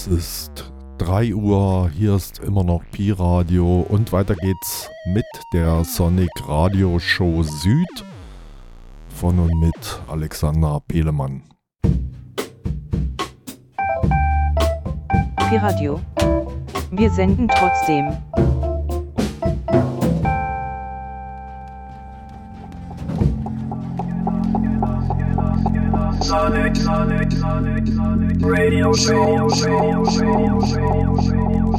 Es ist 3 Uhr, hier ist immer noch Pi Radio und weiter geht's mit der Sonic Radio Show Süd von und mit Alexander Pelemann. Pi Radio. Wir senden trotzdem. Sonic, Sonic, Sonic, Sonic, Radio Show, Radio Show, Radio Show.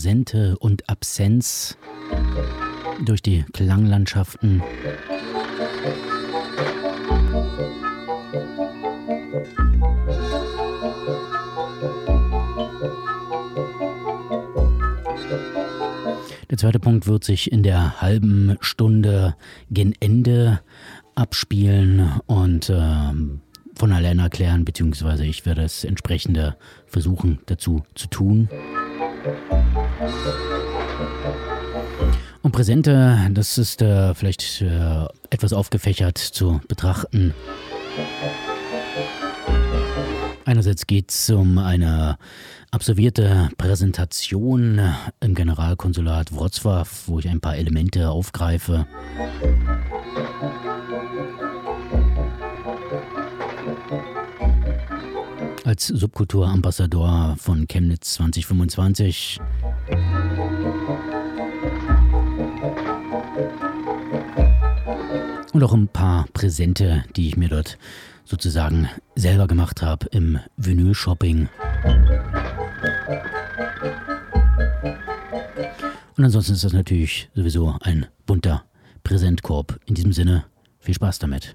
Präsente und Absenz durch die Klanglandschaften. Der zweite Punkt wird sich in der halben Stunde gen Ende abspielen und ähm, von alleine erklären, beziehungsweise ich werde das entsprechende versuchen dazu zu tun. Und Präsente, das ist äh, vielleicht äh, etwas aufgefächert zu betrachten. Einerseits geht es um eine absolvierte Präsentation im Generalkonsulat Wrocław, wo ich ein paar Elemente aufgreife. Als Subkulturambassador von Chemnitz 2025. Und auch ein paar Präsente, die ich mir dort sozusagen selber gemacht habe im Vinyl-Shopping. Und ansonsten ist das natürlich sowieso ein bunter Präsentkorb. In diesem Sinne, viel Spaß damit.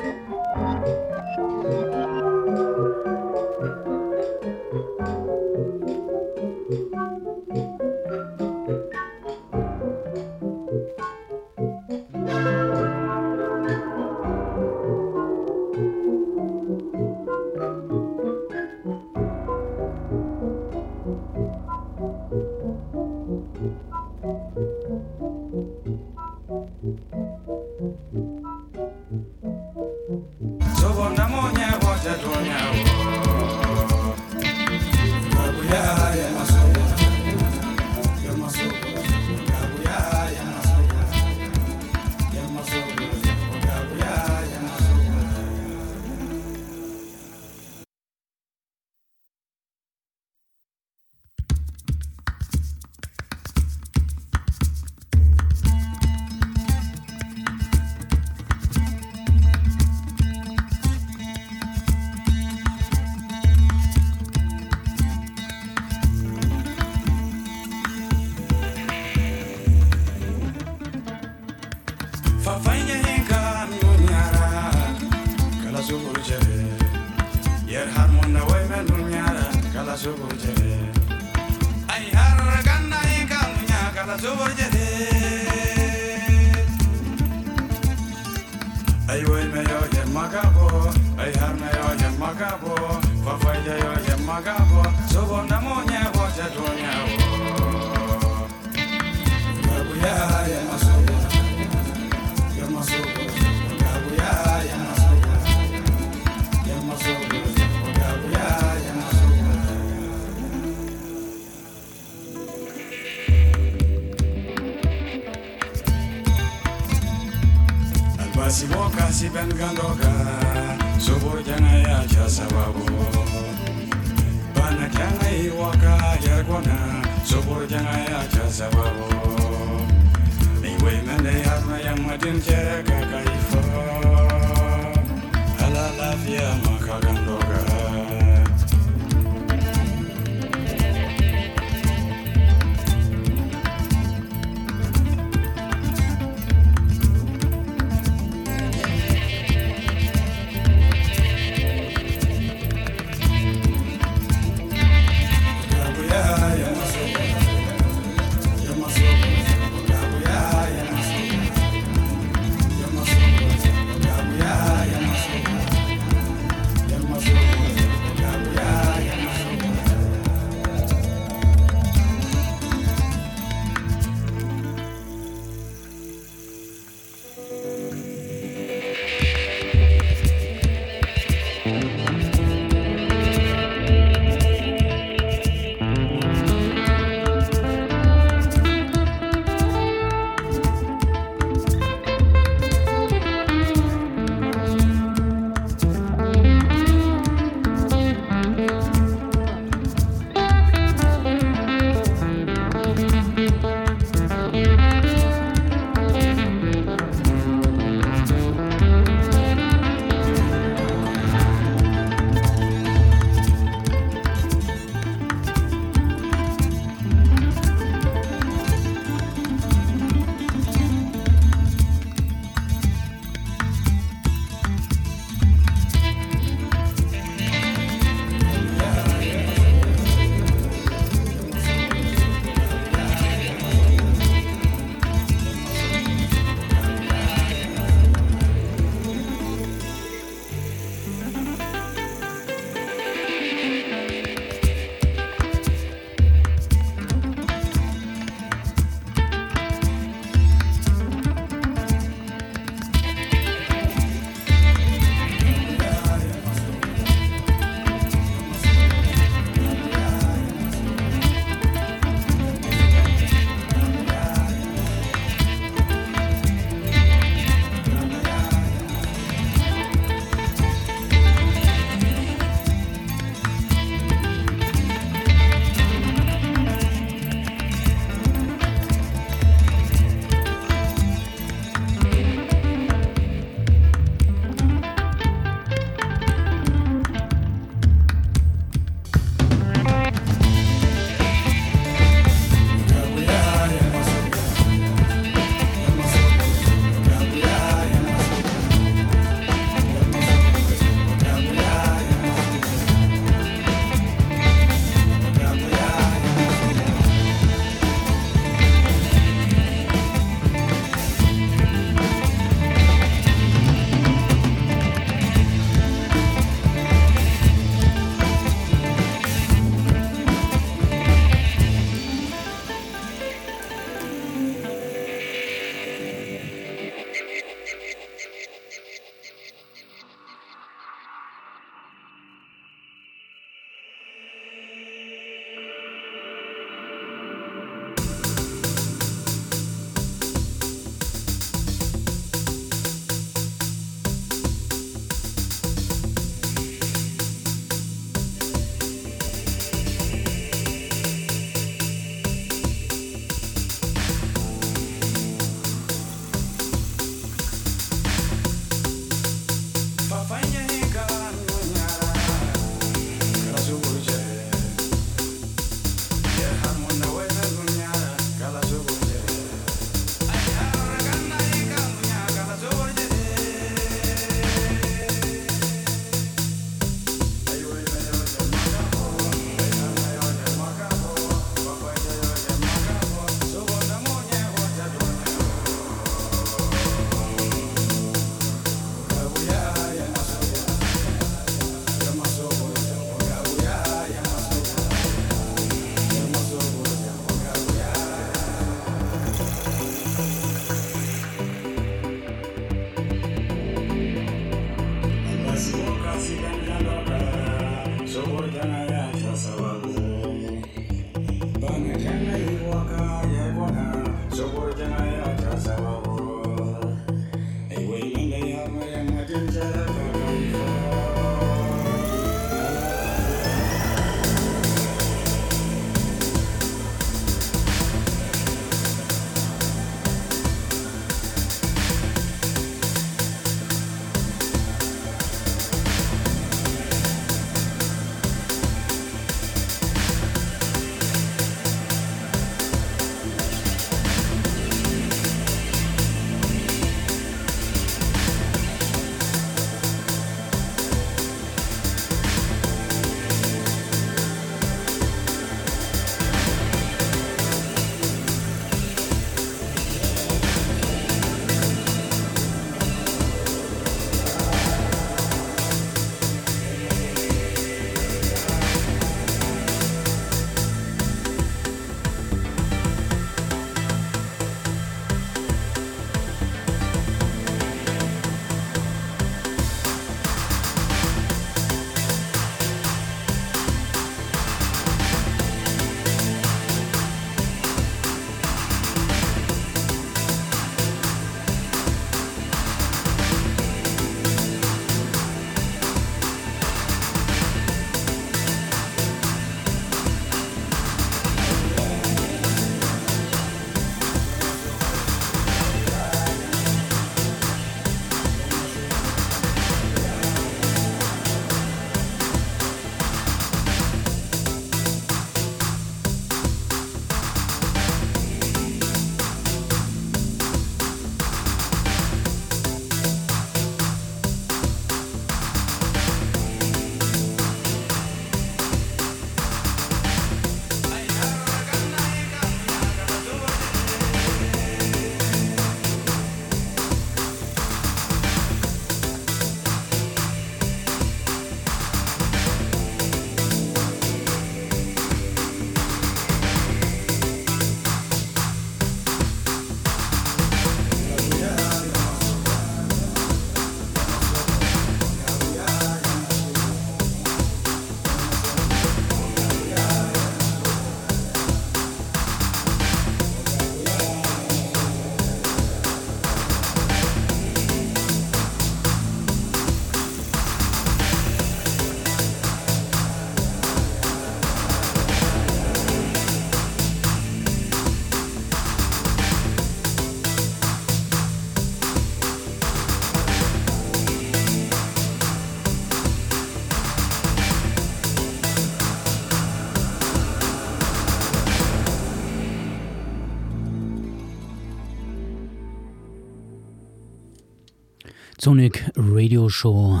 Sonic Radio Show,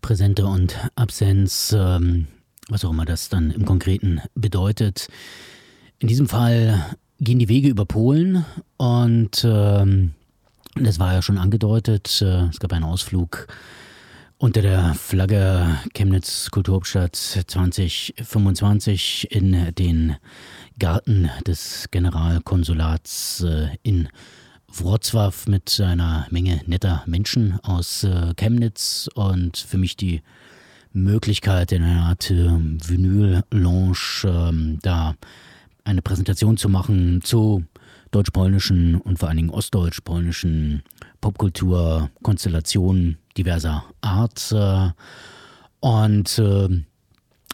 Präsente und Absenz, ähm, was auch immer das dann im Konkreten bedeutet. In diesem Fall gehen die Wege über Polen und ähm, das war ja schon angedeutet. Äh, es gab einen Ausflug unter der Flagge Chemnitz Kulturhauptstadt 2025 in den Garten des Generalkonsulats äh, in Wrocław mit einer Menge netter Menschen aus äh, Chemnitz und für mich die Möglichkeit, in einer Art äh, Vinyl-Lounge äh, da eine Präsentation zu machen zu deutsch-polnischen und vor allen Dingen ostdeutsch-polnischen Popkultur, Konstellationen diverser Art. Äh, und äh,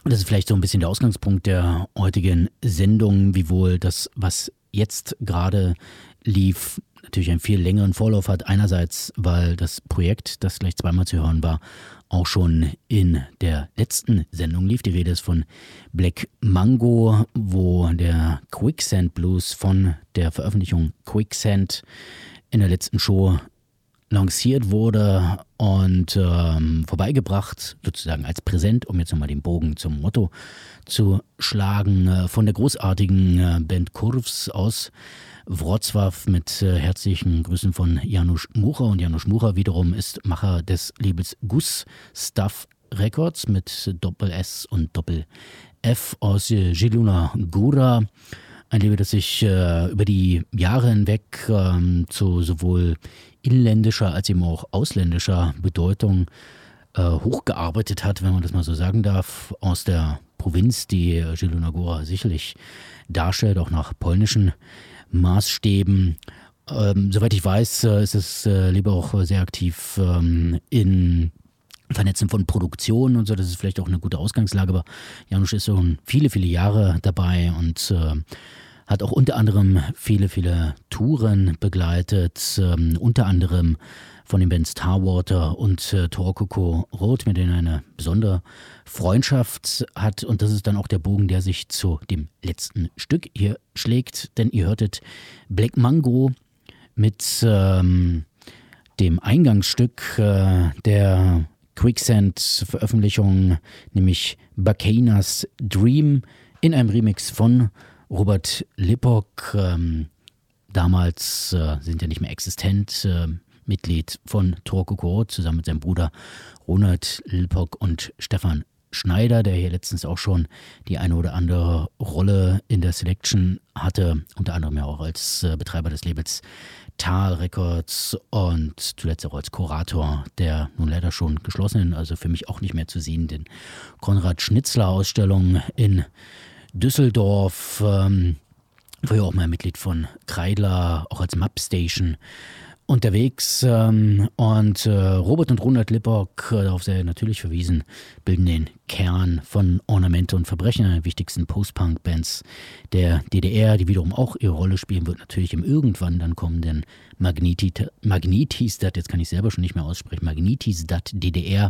das ist vielleicht so ein bisschen der Ausgangspunkt der heutigen Sendung, wiewohl das, was jetzt gerade lief, natürlich einen viel längeren Vorlauf hat. Einerseits, weil das Projekt, das gleich zweimal zu hören war, auch schon in der letzten Sendung lief. Die Rede ist von Black Mango, wo der Quicksand Blues von der Veröffentlichung Quicksand in der letzten Show lanciert wurde und ähm, vorbeigebracht, sozusagen als Präsent, um jetzt nochmal den Bogen zum Motto zu schlagen, äh, von der großartigen äh, Band Kurvs aus Wrocław mit äh, herzlichen Grüßen von Janusz Mucha. Und Janusz Mucha wiederum ist Macher des Labels Gus Stuff Records mit Doppel S und Doppel F aus äh, Giluna Gura. Ein Label, das sich äh, über die Jahre hinweg ähm, zu sowohl inländischer als eben auch ausländischer Bedeutung äh, hochgearbeitet hat, wenn man das mal so sagen darf, aus der Provinz, die Zielona Góra sicherlich darstellt, auch nach polnischen Maßstäben. Ähm, soweit ich weiß, äh, ist es äh, lieber auch sehr aktiv ähm, in Vernetzen von Produktionen und so. Das ist vielleicht auch eine gute Ausgangslage, aber Janusz ist schon viele, viele Jahre dabei und äh, hat auch unter anderem viele, viele Touren begleitet, ähm, unter anderem von den Bands Tarwater und äh, Torokoko Roth, mit denen eine besondere Freundschaft hat. Und das ist dann auch der Bogen, der sich zu dem letzten Stück hier schlägt, denn ihr hörtet Black Mango mit ähm, dem Eingangsstück äh, der Quicksand-Veröffentlichung, nämlich Bacanas Dream in einem Remix von Robert Lippock. Ähm, damals äh, sind ja nicht mehr existent. Äh, Mitglied von Torkoko zusammen mit seinem Bruder Ronald Lippock und Stefan Schneider, der hier letztens auch schon die eine oder andere Rolle in der Selection hatte, unter anderem ja auch als äh, Betreiber des Labels Tal Records und zuletzt auch als Kurator der nun leider schon geschlossenen, also für mich auch nicht mehr zu sehenden Konrad Schnitzler Ausstellung in Düsseldorf. Ähm, war ja auch mal Mitglied von Kreidler, auch als Map Station unterwegs. Ähm, und äh, Robert und Ronald Lippock, äh, darauf sehr natürlich verwiesen, bilden den Kern von Ornamente und Verbrechen, einer der wichtigsten Post-Punk-Bands der DDR, die wiederum auch ihre Rolle spielen wird, natürlich im irgendwann dann kommenden Magnetistat jetzt kann ich selber schon nicht mehr aussprechen, Magnetistat DDR,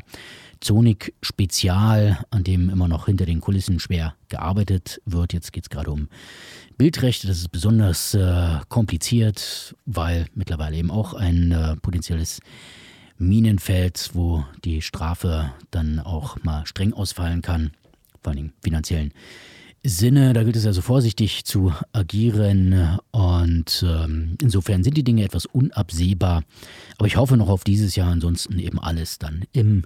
Zonik Spezial, an dem immer noch hinter den Kulissen schwer gearbeitet wird. Jetzt geht es gerade um Bildrechte, das ist besonders äh, kompliziert, weil mittlerweile eben auch ein äh, potenzielles Minenfeld, wo die Strafe dann auch mal streng ausfallen kann, vor allem finanziellen Sinne. Da gilt es also vorsichtig zu agieren und ähm, insofern sind die Dinge etwas unabsehbar. Aber ich hoffe noch auf dieses Jahr, ansonsten eben alles dann im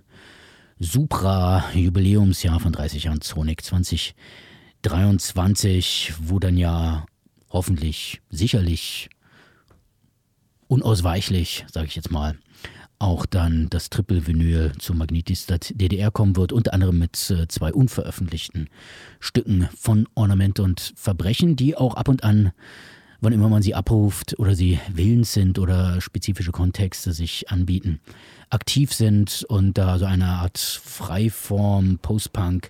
Supra-Jubiläumsjahr von 30 Jahren Sonic 20. 23, wo dann ja hoffentlich, sicherlich, unausweichlich, sage ich jetzt mal, auch dann das Triple-Vinyl zu Magnetistat DDR kommen wird, unter anderem mit äh, zwei unveröffentlichten Stücken von Ornament und Verbrechen, die auch ab und an, wann immer man sie abruft oder sie willens sind oder spezifische Kontexte sich anbieten, aktiv sind und da so eine Art Freiform, Post-Punk,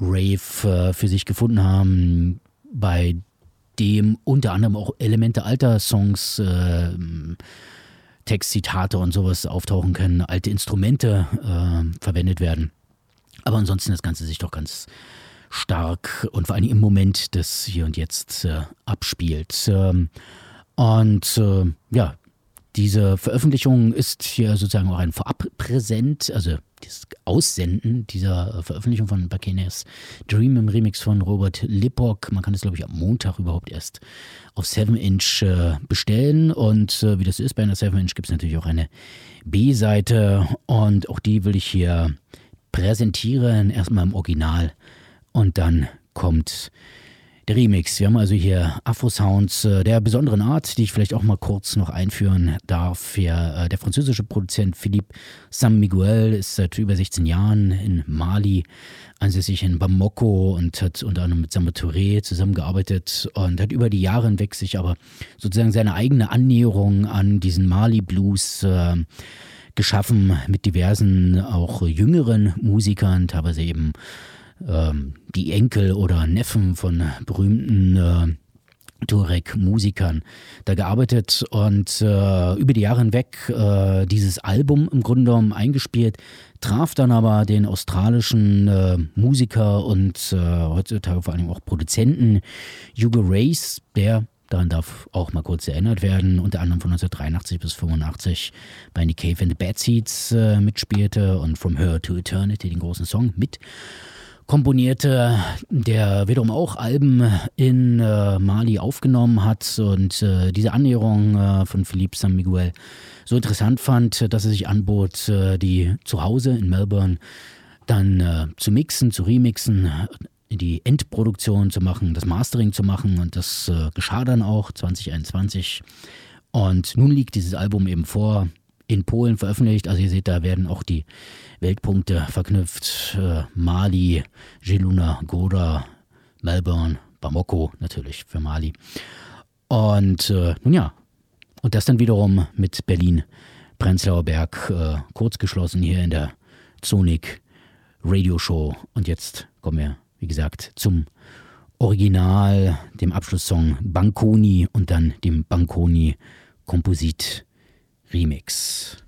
Rave äh, für sich gefunden haben, bei dem unter anderem auch Elemente alter Songs, äh, Textzitate und sowas auftauchen können, alte Instrumente äh, verwendet werden. Aber ansonsten das Ganze sich doch ganz stark und vor allem im Moment des Hier und Jetzt äh, abspielt. Ähm, und äh, ja, diese Veröffentlichung ist hier sozusagen auch ein Vorabpräsent, also das Aussenden dieser Veröffentlichung von Bakenes Dream im Remix von Robert Lippock. Man kann es, glaube ich, am Montag überhaupt erst auf 7-Inch äh, bestellen. Und äh, wie das ist bei einer 7-Inch gibt es natürlich auch eine B-Seite. Und auch die will ich hier präsentieren. Erstmal im Original. Und dann kommt der Remix. Wir haben also hier Afro-Sounds äh, der besonderen Art, die ich vielleicht auch mal kurz noch einführen darf. Ja, äh, der französische Produzent Philippe San Miguel ist seit über 16 Jahren in Mali ansässig in Bamako und hat unter anderem mit Samba Touré zusammengearbeitet und hat über die Jahre hinweg sich aber sozusagen seine eigene Annäherung an diesen Mali-Blues äh, geschaffen mit diversen, auch jüngeren Musikern, teilweise eben ähm, die Enkel oder Neffen von berühmten äh, Turek-Musikern da gearbeitet und äh, über die Jahre hinweg äh, dieses Album im Grunde genommen eingespielt, traf dann aber den australischen äh, Musiker und äh, heutzutage vor allem auch Produzenten Hugo Race, der daran darf auch mal kurz erinnert werden, unter anderem von 1983 bis 85 bei The Cave and the Bad Seeds äh, mitspielte und From Her to Eternity, den großen Song, mit komponierte, der wiederum auch Alben in äh, Mali aufgenommen hat und äh, diese Annäherung äh, von Philippe San Miguel so interessant fand, dass er sich anbot, äh, die zu Hause in Melbourne dann äh, zu mixen, zu remixen, die Endproduktion zu machen, das Mastering zu machen und das äh, geschah dann auch 2021. Und nun liegt dieses Album eben vor in Polen veröffentlicht. Also ihr seht, da werden auch die Weltpunkte verknüpft. Äh, Mali, Geluna, Goda, Melbourne, Bamako natürlich für Mali. Und äh, nun ja, und das dann wiederum mit Berlin, Prenzlauer Berg, äh, kurz hier in der Sonic Radio Show. Und jetzt kommen wir, wie gesagt, zum Original, dem Abschlusssong Banconi und dann dem Banconi Komposit Remix.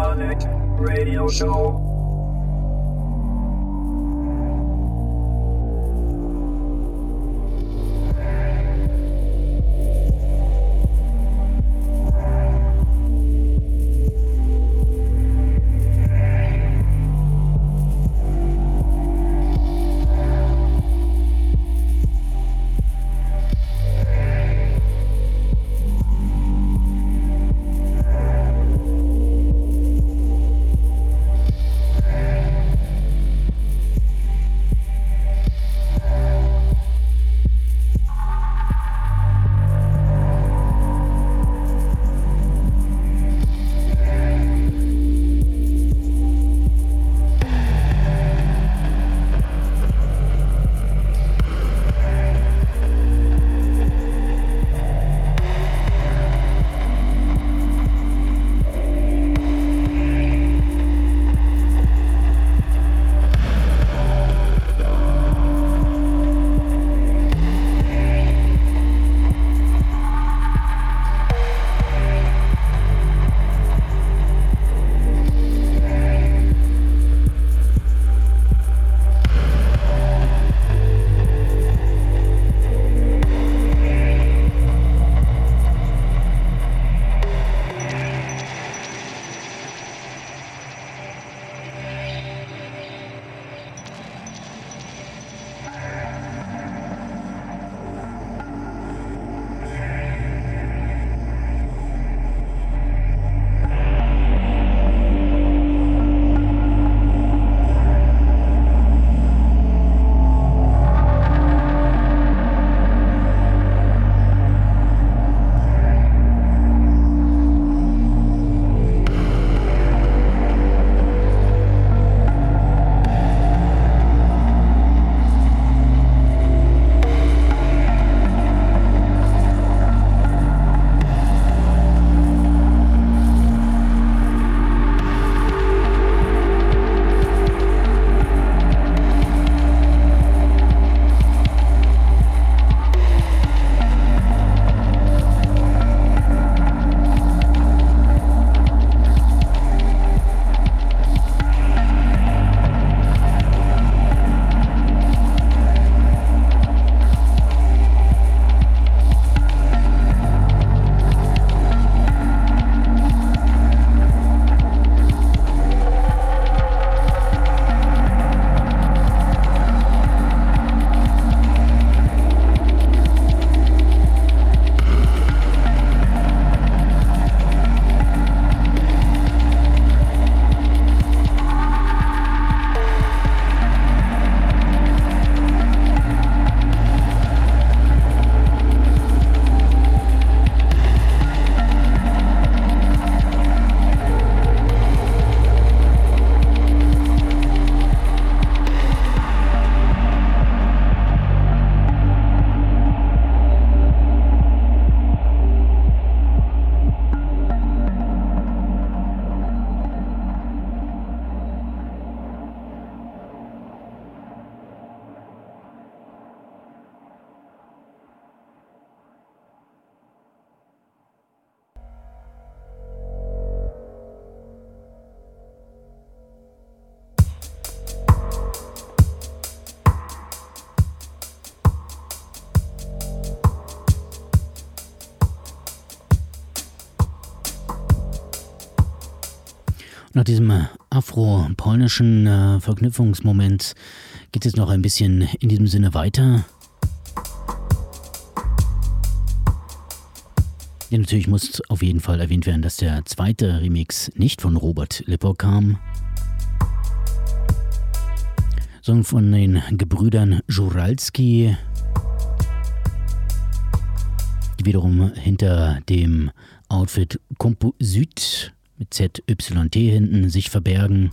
Sonic Radio Show. Nach diesem afro-polnischen äh, Verknüpfungsmoment geht es noch ein bisschen in diesem Sinne weiter. Ja, natürlich muss auf jeden Fall erwähnt werden, dass der zweite Remix nicht von Robert Lipper kam, sondern von den Gebrüdern Juralski, die wiederum hinter dem Outfit Composit mit ZYT hinten sich verbergen.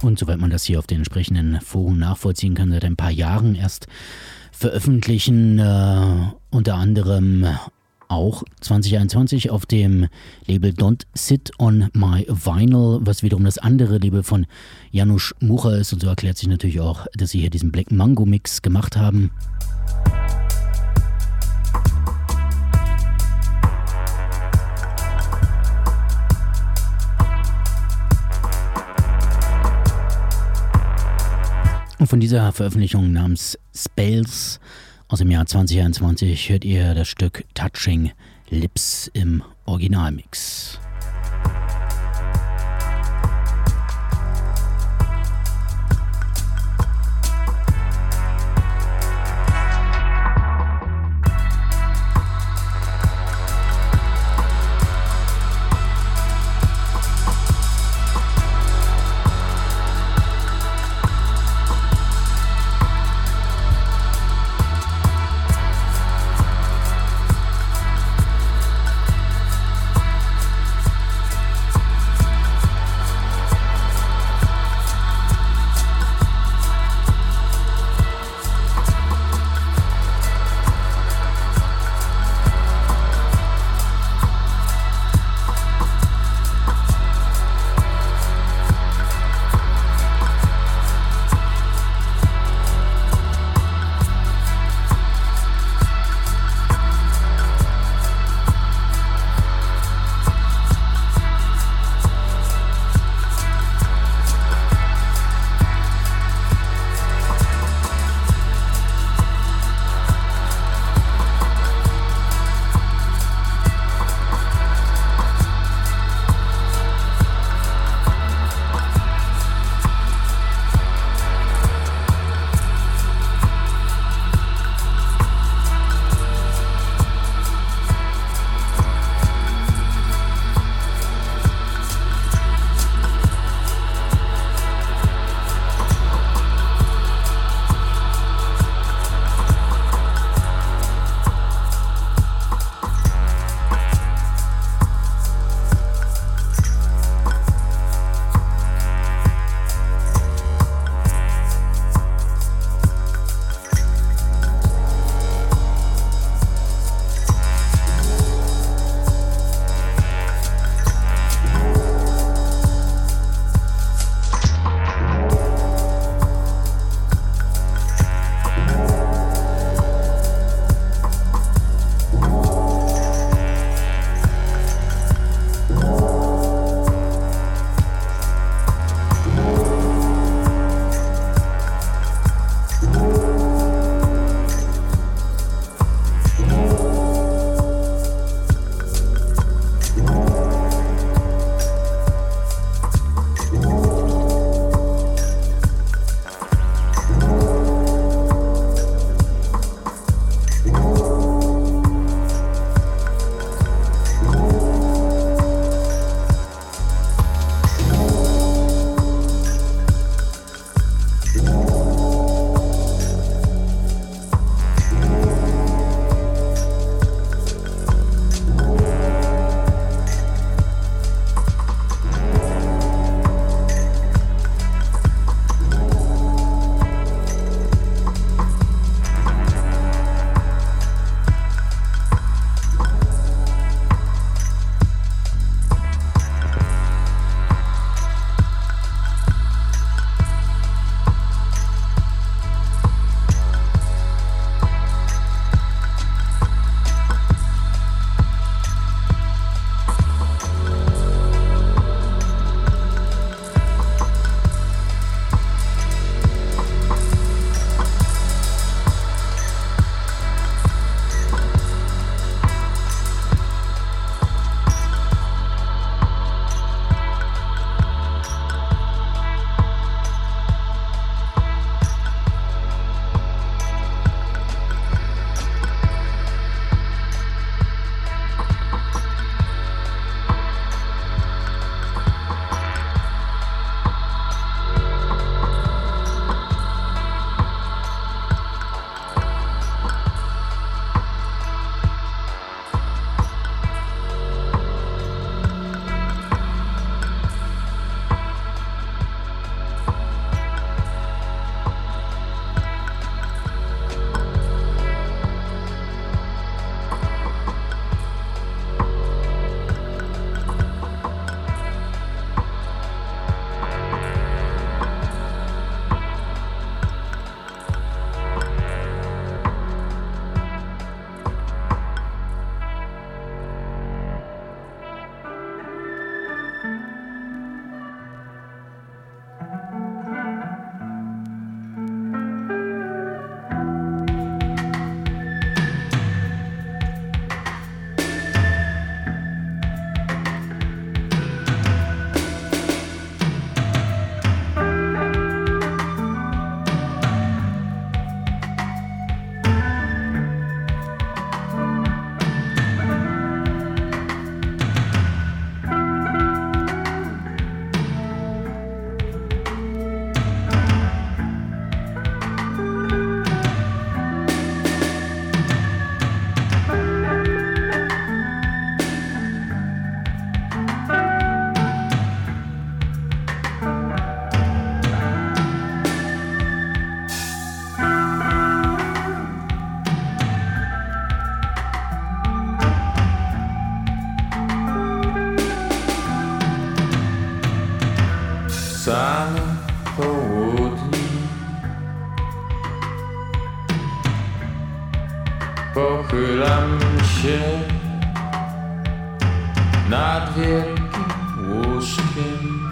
Und soweit man das hier auf den entsprechenden Foren nachvollziehen kann, seit ein paar Jahren erst veröffentlichen, äh, unter anderem auch 2021 auf dem Label Don't Sit on My Vinyl, was wiederum das andere Label von Janusz Mucha ist. Und so erklärt sich natürlich auch, dass sie hier diesen Black Mango Mix gemacht haben. Und von dieser Veröffentlichung namens Spells aus dem Jahr 2021 hört ihr das Stück Touching Lips im Originalmix. Pochylam się nad wielkim łóżkiem.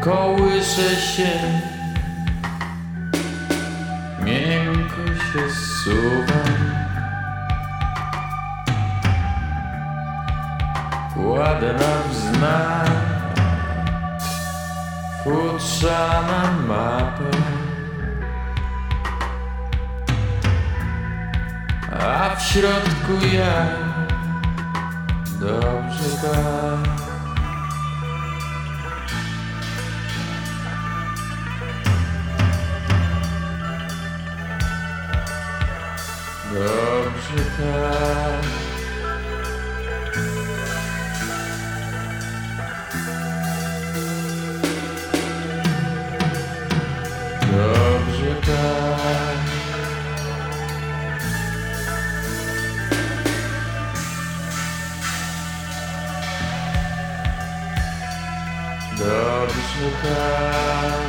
Kołyszę się, miękko się zsuwam. Kładę na wznak futrzana mapę. A w środku ja dobrze tak. Dobrze tak. Dobrze tak. Krishna.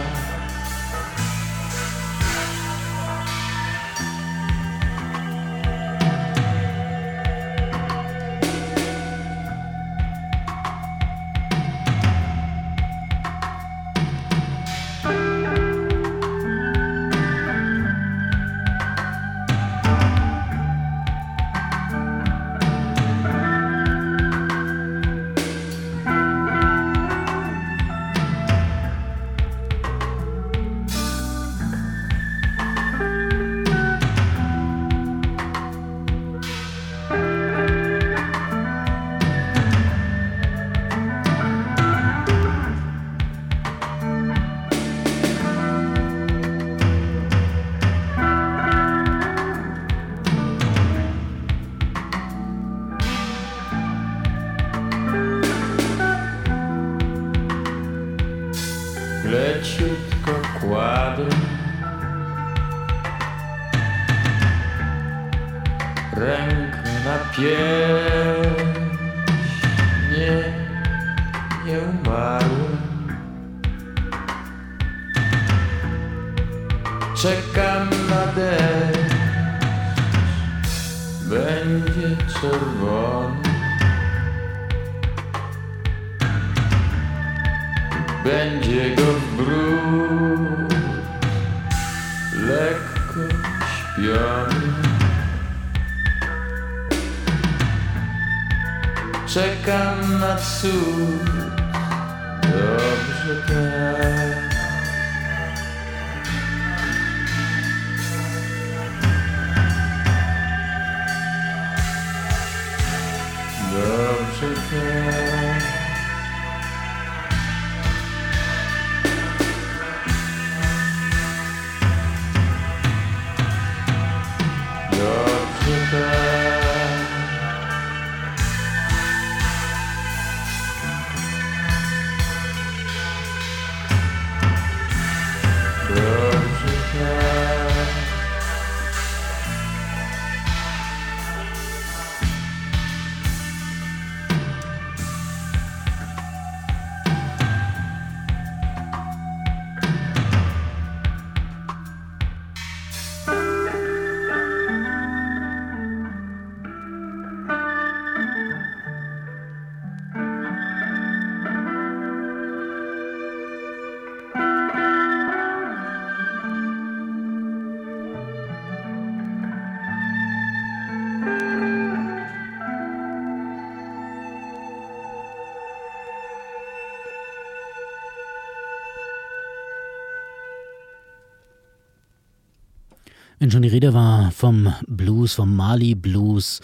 Wenn schon die Rede war vom Blues, vom Mali Blues,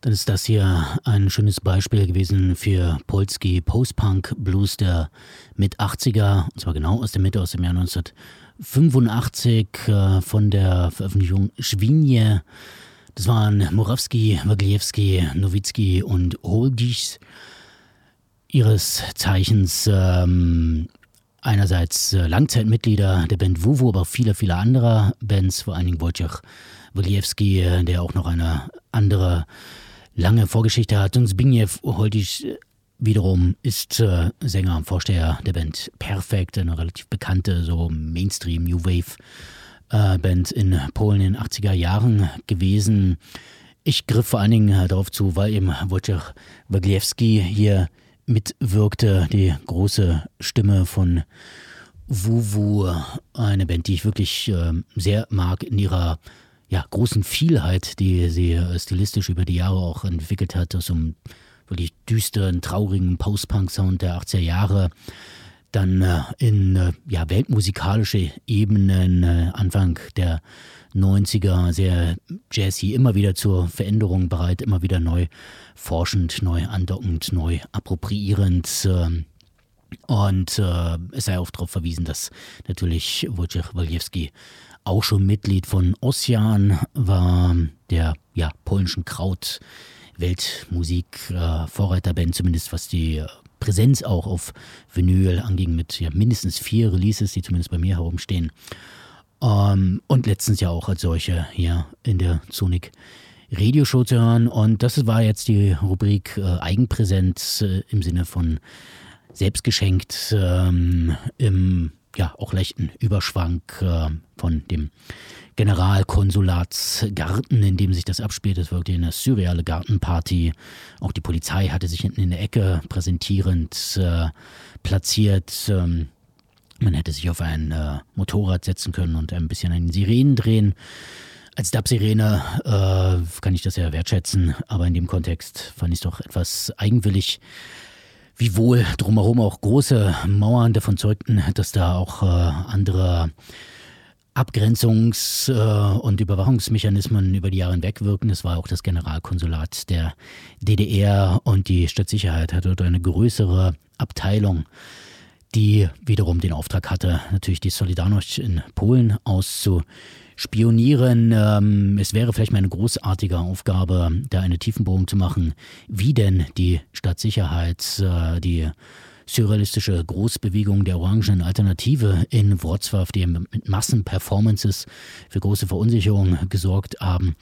dann ist das hier ein schönes Beispiel gewesen für Polski Post-Punk Blues der mit 80er, und zwar genau aus der Mitte, aus dem Jahr 1985 äh, von der Veröffentlichung Schwinje. Das waren Murawski, Wagliewski, Nowitzki und Holgis, ihres Zeichens ähm, einerseits äh, Langzeitmitglieder der Band Wuwu, aber viele, viele anderer Bands, vor allen Dingen Wojciech Woliewski, äh, der auch noch eine andere lange Vorgeschichte hat. Und Zbigniew Holdisch äh, wiederum ist Sänger und Vorsteher der Band Perfect, eine relativ bekannte, so Mainstream, New Wave Band in Polen in den 80er Jahren gewesen. Ich griff vor allen Dingen darauf zu, weil eben Wojciech Wagliewski hier mitwirkte, die große Stimme von Wuwu, eine Band, die ich wirklich äh, sehr mag in ihrer ja, großen Vielheit, die sie äh, stilistisch über die Jahre auch entwickelt hat, aus einem wirklich düsteren, traurigen Post-Punk-Sound der 80er Jahre, dann äh, in äh, ja, weltmusikalische Ebenen äh, Anfang der 90er, sehr jazzy, immer wieder zur Veränderung bereit, immer wieder neu forschend, neu andockend, neu appropriierend. Ähm, und äh, es sei auch darauf verwiesen, dass natürlich Wojciech Waljewski auch schon Mitglied von Ossian war, der ja, polnischen Kraut Weltmusik äh, Vorreiterband, zumindest was die äh, Präsenz auch auf Vinyl anging, mit ja, mindestens vier Releases, die zumindest bei mir herumstehen. Ähm, und letztens ja auch als solche hier in der Sonic Radioshow zu hören. Und das war jetzt die Rubrik äh, Eigenpräsenz äh, im Sinne von selbstgeschenkt ähm, im ja auch leichten Überschwank äh, von dem Generalkonsulatsgarten, in dem sich das abspielt. Das wirkte eine surreale Gartenparty. Auch die Polizei hatte sich hinten in der Ecke präsentierend äh, platziert. Ähm, man hätte sich auf ein äh, Motorrad setzen können und ein bisschen an den Sirenen drehen. Als Dub-Sirene äh, kann ich das ja wertschätzen, aber in dem Kontext fand ich es doch etwas eigenwillig. Wiewohl drumherum auch große Mauern davon zeugten, dass da auch äh, andere Abgrenzungs- äh, und Überwachungsmechanismen über die Jahre hinweg wirken. Es war auch das Generalkonsulat der DDR und die Stadtsicherheit hatte dort eine größere Abteilung, die wiederum den Auftrag hatte, natürlich die Solidarność in Polen auszuspionieren. Ähm, es wäre vielleicht mal eine großartige Aufgabe, da eine Tiefenbohrung zu machen, wie denn die Stadtsicherheit, äh, die surrealistische Großbewegung der Orangenen Alternative in Wrocław, die mit Massenperformances für große Verunsicherung gesorgt haben,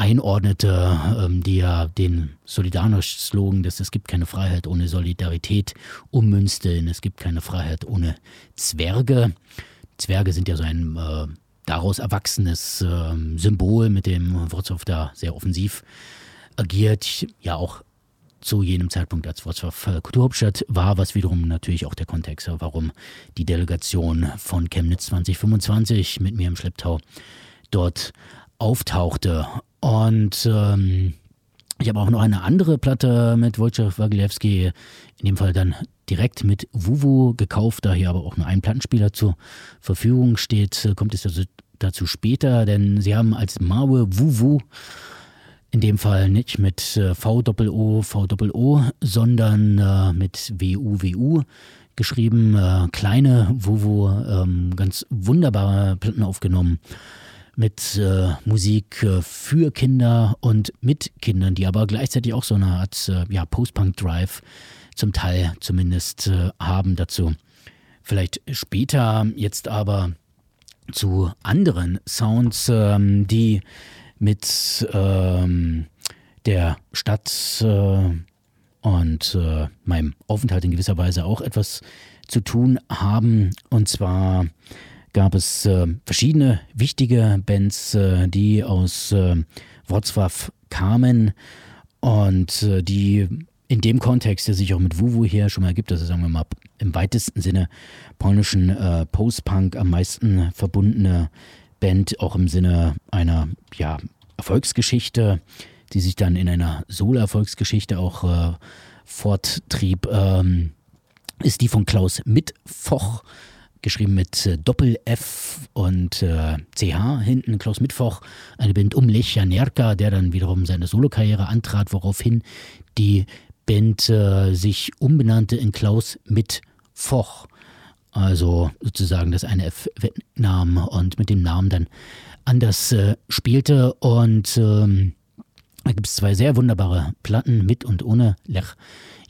einordnete, ähm, die ja den Solidarność-Slogan, dass es gibt keine Freiheit ohne Solidarität, ummünzte in es gibt keine Freiheit ohne Zwerge. Zwerge sind ja so ein äh, daraus erwachsenes äh, Symbol, mit dem Wrocław da sehr offensiv agiert, ja auch zu jenem Zeitpunkt als Wrocław Kulturhauptstadt war, was wiederum natürlich auch der Kontext war, warum die Delegation von Chemnitz 2025 mit mir im Schlepptau dort auftauchte. Und ähm, ich habe auch noch eine andere Platte mit Wojciech Waglewski, in dem Fall dann direkt mit Wuwu gekauft, da hier aber auch nur ein Plattenspieler zur Verfügung steht, kommt es dazu, dazu später, denn sie haben als Maue Wuwu in dem Fall nicht mit äh, V-O-O, V-O, sondern äh, mit W-U-W-U geschrieben. Äh, kleine Wuwu, ähm, ganz wunderbare Platten aufgenommen mit äh, Musik äh, für Kinder und mit Kindern, die aber gleichzeitig auch so eine Art äh, ja, Post-Punk-Drive zum Teil zumindest äh, haben dazu. Vielleicht später, jetzt aber zu anderen Sounds, ähm, die mit ähm, der Stadt äh, und meinem Aufenthalt in gewisser Weise auch etwas zu tun haben. Und zwar gab es äh, verschiedene wichtige Bands, äh, die aus äh, Wrocław kamen und äh, die in dem Kontext, der sich auch mit Wuwu hier schon mal gibt, also sagen wir mal im weitesten Sinne polnischen äh, Post-Punk am meisten verbundene Band auch im Sinne einer ja, Erfolgsgeschichte, die sich dann in einer Solo-Erfolgsgeschichte auch äh, forttrieb, ähm, ist die von Klaus Mitfoch, geschrieben mit äh, Doppel-F und äh, CH hinten. Klaus Mitfoch, eine Band um Lech Janerka, der dann wiederum seine Solokarriere antrat, woraufhin die Band äh, sich umbenannte in Klaus Mitfoch also sozusagen das eine F nahm und mit dem Namen dann anders äh, spielte. Und ähm, da gibt es zwei sehr wunderbare Platten mit und ohne Lech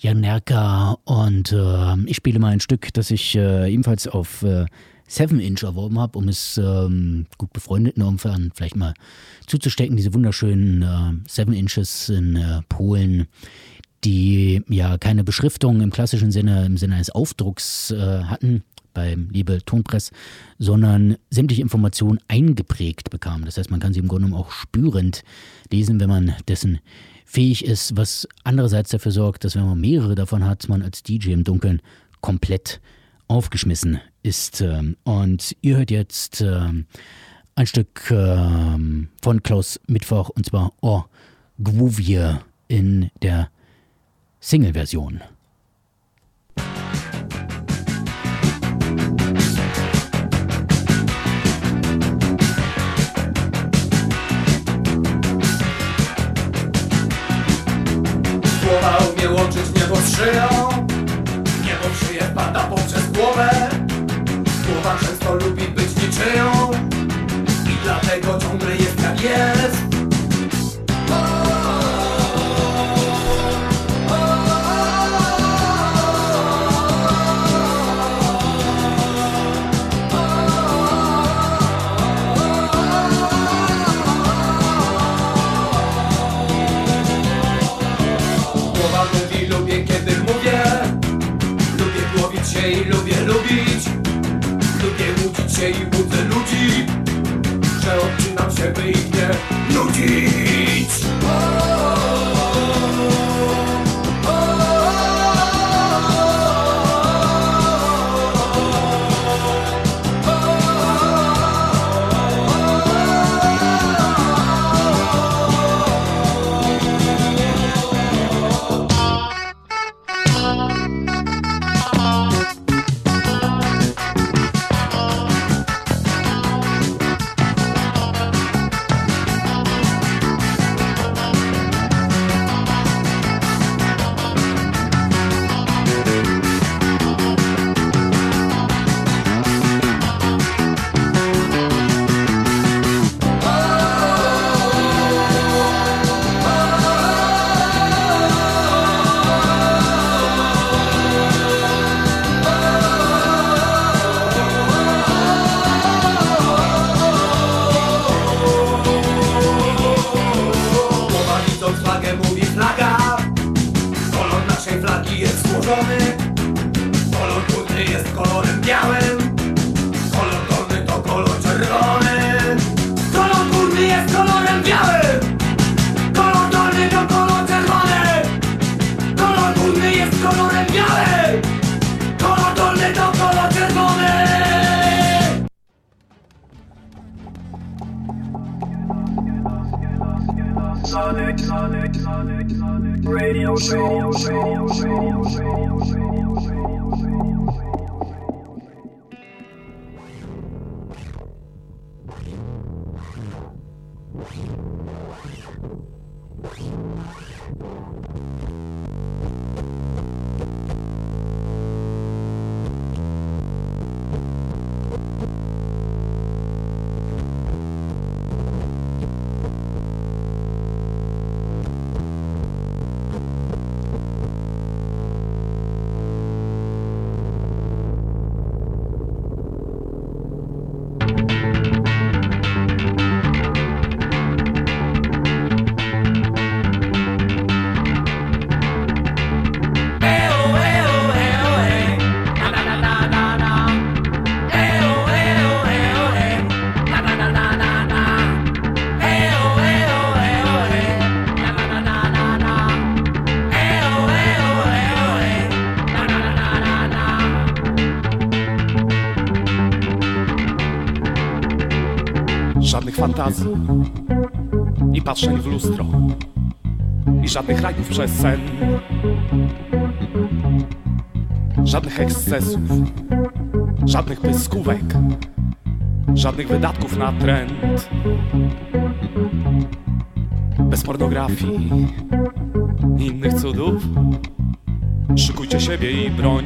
Janerka. Und äh, ich spiele mal ein Stück, das ich äh, ebenfalls auf äh, 7 Inch erworben habe, um es ähm, gut befreundeten Umfern vielleicht mal zuzustecken. Diese wunderschönen äh, 7 Inches in äh, Polen die ja keine Beschriftung im klassischen Sinne, im Sinne eines Aufdrucks äh, hatten, beim Liebe Tonpress, sondern sämtliche Informationen eingeprägt bekam. Das heißt, man kann sie im Grunde genommen auch spürend lesen, wenn man dessen fähig ist, was andererseits dafür sorgt, dass wenn man mehrere davon hat, man als DJ im Dunkeln komplett aufgeschmissen ist. Ähm, und ihr hört jetzt ähm, ein Stück ähm, von Klaus Mittwoch und zwar Oh Gwovier in der Single-Version. Szyją. Niebo w szyję wpada poprzez głowę. Głowa często lubi być niczyją. I dlatego ciągle jest jak jest się i łudzę ludzi Że odcinam się by nudzić patrzeń w lustro i żadnych rajdów przez sen. Żadnych ekscesów, żadnych pyskówek, żadnych wydatków na trend. Bez pornografii i innych cudów. Szykujcie siebie i broń.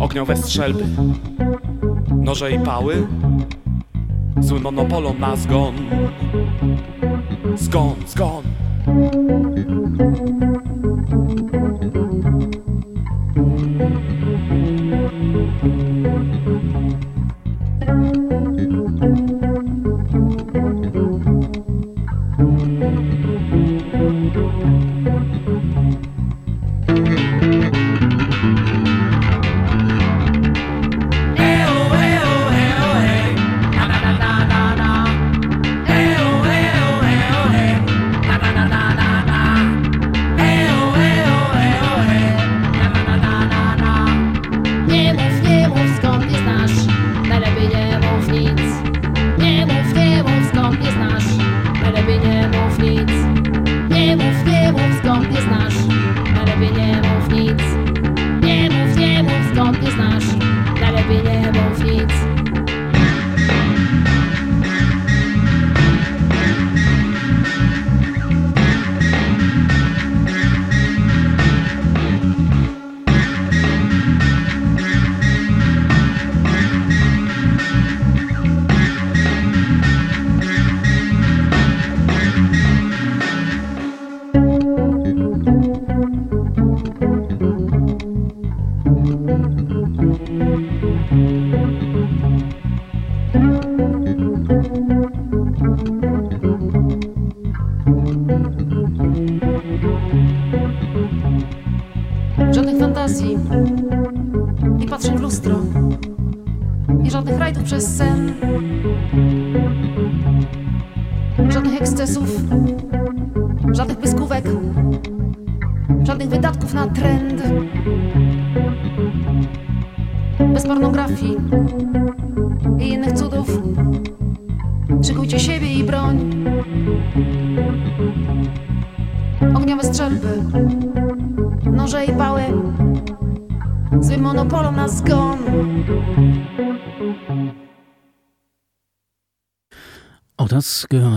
Ogniowe strzelby, noże i pały, monopolom na zgon. Zgon, zgon.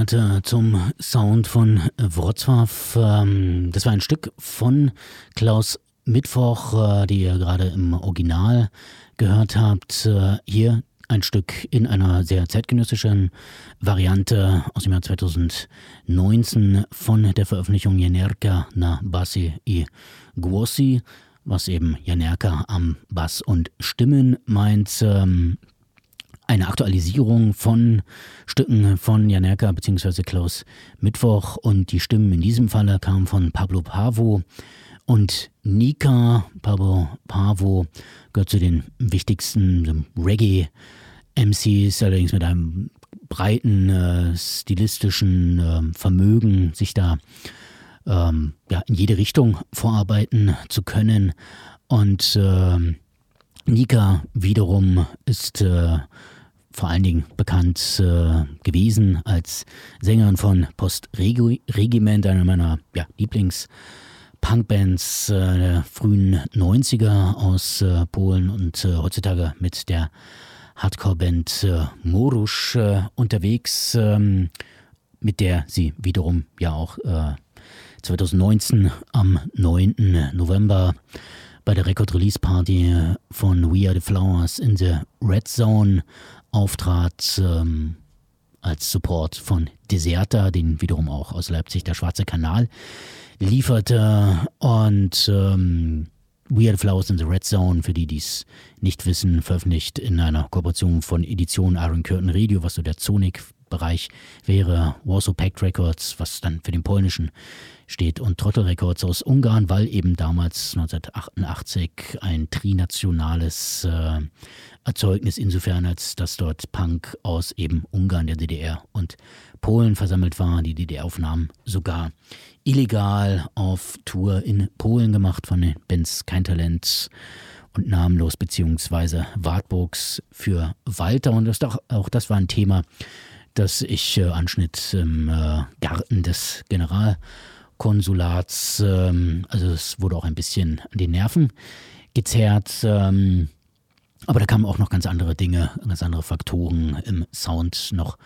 Gehörte zum Sound von Wrocław. Ähm, Das war ein Stück von Klaus Mittwoch, äh, die ihr gerade im Original gehört habt. Äh, Hier ein Stück in einer sehr zeitgenössischen Variante aus dem Jahr 2019 von der Veröffentlichung Janerka na Basi i Głosi, was eben Janerka am Bass und Stimmen meint. Eine Aktualisierung von Stücken von Janerka bzw. Klaus Mittwoch und die Stimmen in diesem Falle kamen von Pablo Pavo und Nika. Pablo Pavo gehört zu den wichtigsten Reggae-MCs, allerdings mit einem breiten äh, stilistischen äh, Vermögen, sich da ähm, ja, in jede Richtung vorarbeiten zu können. Und ähm, Nika wiederum ist äh, vor allen Dingen bekannt äh, gewesen als Sängerin von Postregiment, einer meiner ja, Lieblings-Punkbands äh, der frühen 90er aus äh, Polen und äh, heutzutage mit der Hardcore-Band äh, Morusch äh, unterwegs, ähm, mit der sie wiederum ja auch äh, 2019 am 9. November bei der Record Release Party von We Are the Flowers in the Red Zone auftrat ähm, als Support von Deserta, den wiederum auch aus Leipzig der Schwarze Kanal lieferte. Und ähm, We Are the Flowers in the Red Zone, für die dies nicht wissen, veröffentlicht in einer Kooperation von Edition Iron Curtain Radio, was so der Sonic-Bereich wäre, Warsaw Pact Records, was dann für den polnischen steht, und Trottel Records aus Ungarn, weil eben damals 1988 ein trinationales äh, Erzeugnis insofern, als dass dort Punk aus eben Ungarn, der DDR und Polen versammelt war. Die DDR-Aufnahmen sogar illegal auf Tour in Polen gemacht von den Bands Kein Talent und Namenlos beziehungsweise Wartburgs für Walter. Und das, auch, auch das war ein Thema, das ich äh, anschnitt im äh, Garten des Generalkonsulats. Ähm, also es wurde auch ein bisschen an den Nerven gezerrt. Ähm, aber da kamen auch noch ganz andere Dinge, ganz andere Faktoren im Sound noch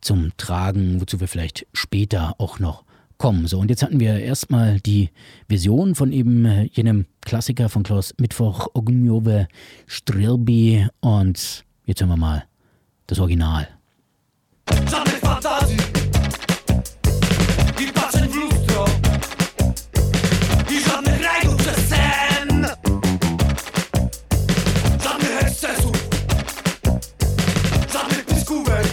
zum Tragen, wozu wir vielleicht später auch noch kommen. So, und jetzt hatten wir erstmal die Version von eben äh, jenem Klassiker von Klaus Mittwoch, Ognjove Strilby. Und jetzt hören wir mal das Original. Żadnych around.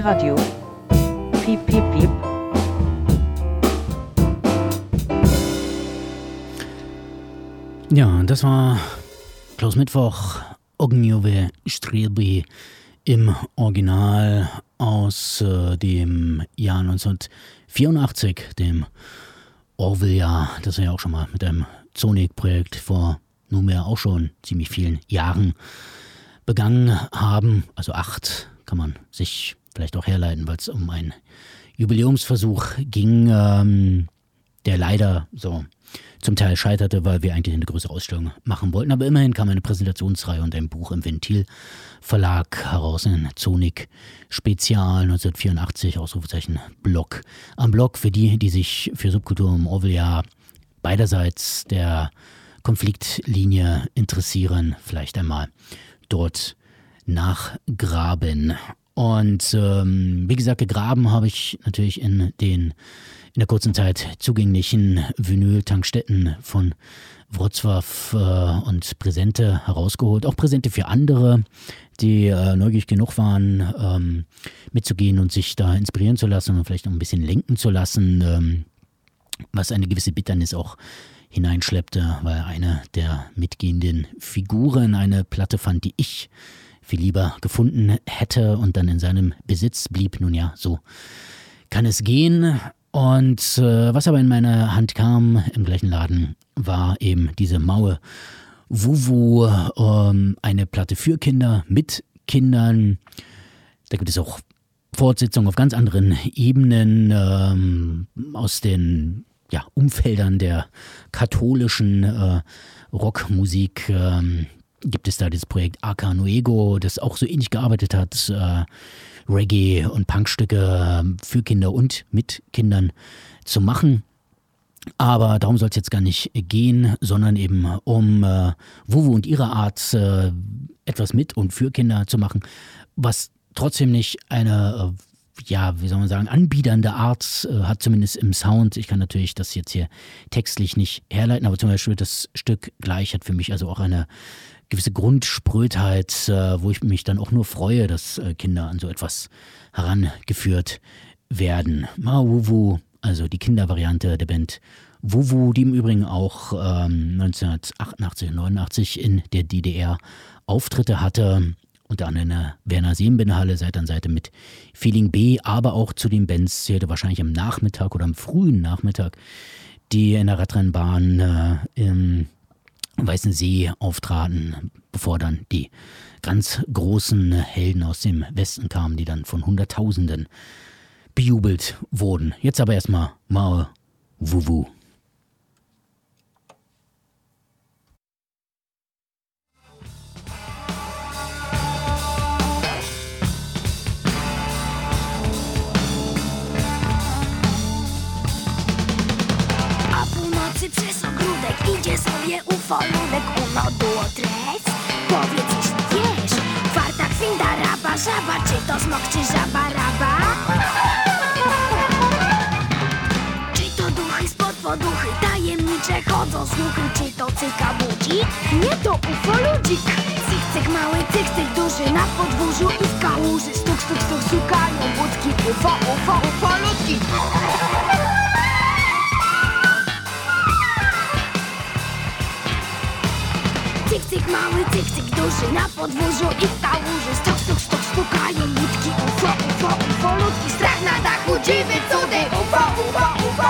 Pi-Radio. Piep, piep, piep. Ja, das war Klaus Mittwoch, Ognjove Strebi im Original aus äh, dem Jahr 1984, dem Orwell-Jahr, das wir ja auch schon mal mit einem Sonic-Projekt vor nunmehr auch schon ziemlich vielen Jahren begangen haben. Also acht kann man sich vielleicht auch herleiten, weil es um einen Jubiläumsversuch ging, ähm, der leider so zum Teil scheiterte, weil wir eigentlich eine größere Ausstellung machen wollten. Aber immerhin kam eine Präsentationsreihe und ein Buch im Ventil Verlag heraus, ein Zonik Spezial 1984, Ausrufezeichen Block. Am Block für die, die sich für Subkultur im Orwell-Jahr beiderseits der Konfliktlinie interessieren, vielleicht einmal dort nachgraben. Und ähm, wie gesagt, gegraben habe ich natürlich in den in der kurzen Zeit zugänglichen Vinyl-Tankstätten von Wrocław äh, und Präsente herausgeholt. Auch Präsente für andere, die äh, neugierig genug waren, ähm, mitzugehen und sich da inspirieren zu lassen und vielleicht auch ein bisschen lenken zu lassen, ähm, was eine gewisse Bitternis auch hineinschleppte, weil eine der mitgehenden Figuren eine Platte fand, die ich viel lieber gefunden hätte und dann in seinem Besitz blieb. Nun ja, so kann es gehen. Und äh, was aber in meine Hand kam im gleichen Laden, war eben diese Maue Wuwu, ähm, eine Platte für Kinder, mit Kindern. Da gibt es auch Fortsetzungen auf ganz anderen Ebenen ähm, aus den ja, Umfeldern der katholischen äh, Rockmusik. Ähm, gibt es da das Projekt Arca Nuego, das auch so ähnlich gearbeitet hat. Äh, Reggae- und Punkstücke ähm, für Kinder und mit Kindern zu machen. Aber darum soll es jetzt gar nicht gehen, sondern eben um äh, Wuwu und ihre Art äh, etwas mit und für Kinder zu machen, was trotzdem nicht eine, äh, ja, wie soll man sagen, anbiedernde Art äh, hat, zumindest im Sound. Ich kann natürlich das jetzt hier textlich nicht herleiten, aber zum Beispiel das Stück gleich hat für mich also auch eine gewisse Grundsprödheit, äh, wo ich mich dann auch nur freue, dass äh, Kinder an so etwas herangeführt werden. Mauwu, also die Kindervariante der Band Wuwu, die im Übrigen auch ähm, 1988 und 89 in der DDR Auftritte hatte, unter anderem in der Werner Seenbinder Seite an Seite mit Feeling B, aber auch zu den Bands zählte wahrscheinlich am Nachmittag oder am frühen Nachmittag, die in der Radrennbahn äh, im Weißen See auftraten, bevor dann die ganz großen Helden aus dem Westen kamen, die dann von Hunderttausenden bejubelt wurden. Jetzt aber erstmal Mao Wuwu. A północy przez ufoludek Uno było trec Powiedz jeśli wiesz Kwarta kwinta raba żaba Czy to smok czy żaba raba? Czy to duchy spod poduchy Tajemnicze chodzą słuchy Czy to cyka budzi? Nie to ufoludzik Cyk cyk mały cyk cyk duży Na podwórzu i w kałuży. Stuk stuk stuk sukają budki. Ufo ufo ufoludki mały, cyk, cyk, duży Na podwórzu i w kałuży. Stok, stok, stok, stukają łódki Ufo, ufo, ufo, ludki Strach na dachu, dziwy, cudy. Ufo, ufo, ufo,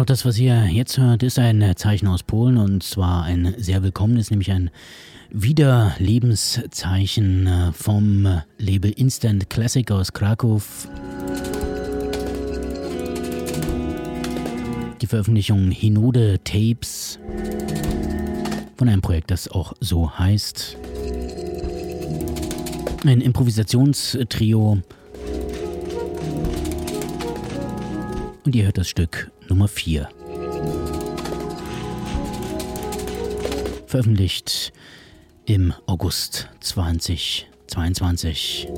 Auch das, was ihr jetzt hört, ist ein Zeichen aus Polen und zwar ein sehr willkommenes, nämlich ein Wiederlebenszeichen äh, vom Label Instant Classic aus Krakow. Die Veröffentlichung Hinode Tapes von einem Projekt, das auch so heißt. Ein Improvisationstrio. Und ihr hört das Stück Nummer 4. Veröffentlicht im August 2022.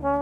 Mm-hmm.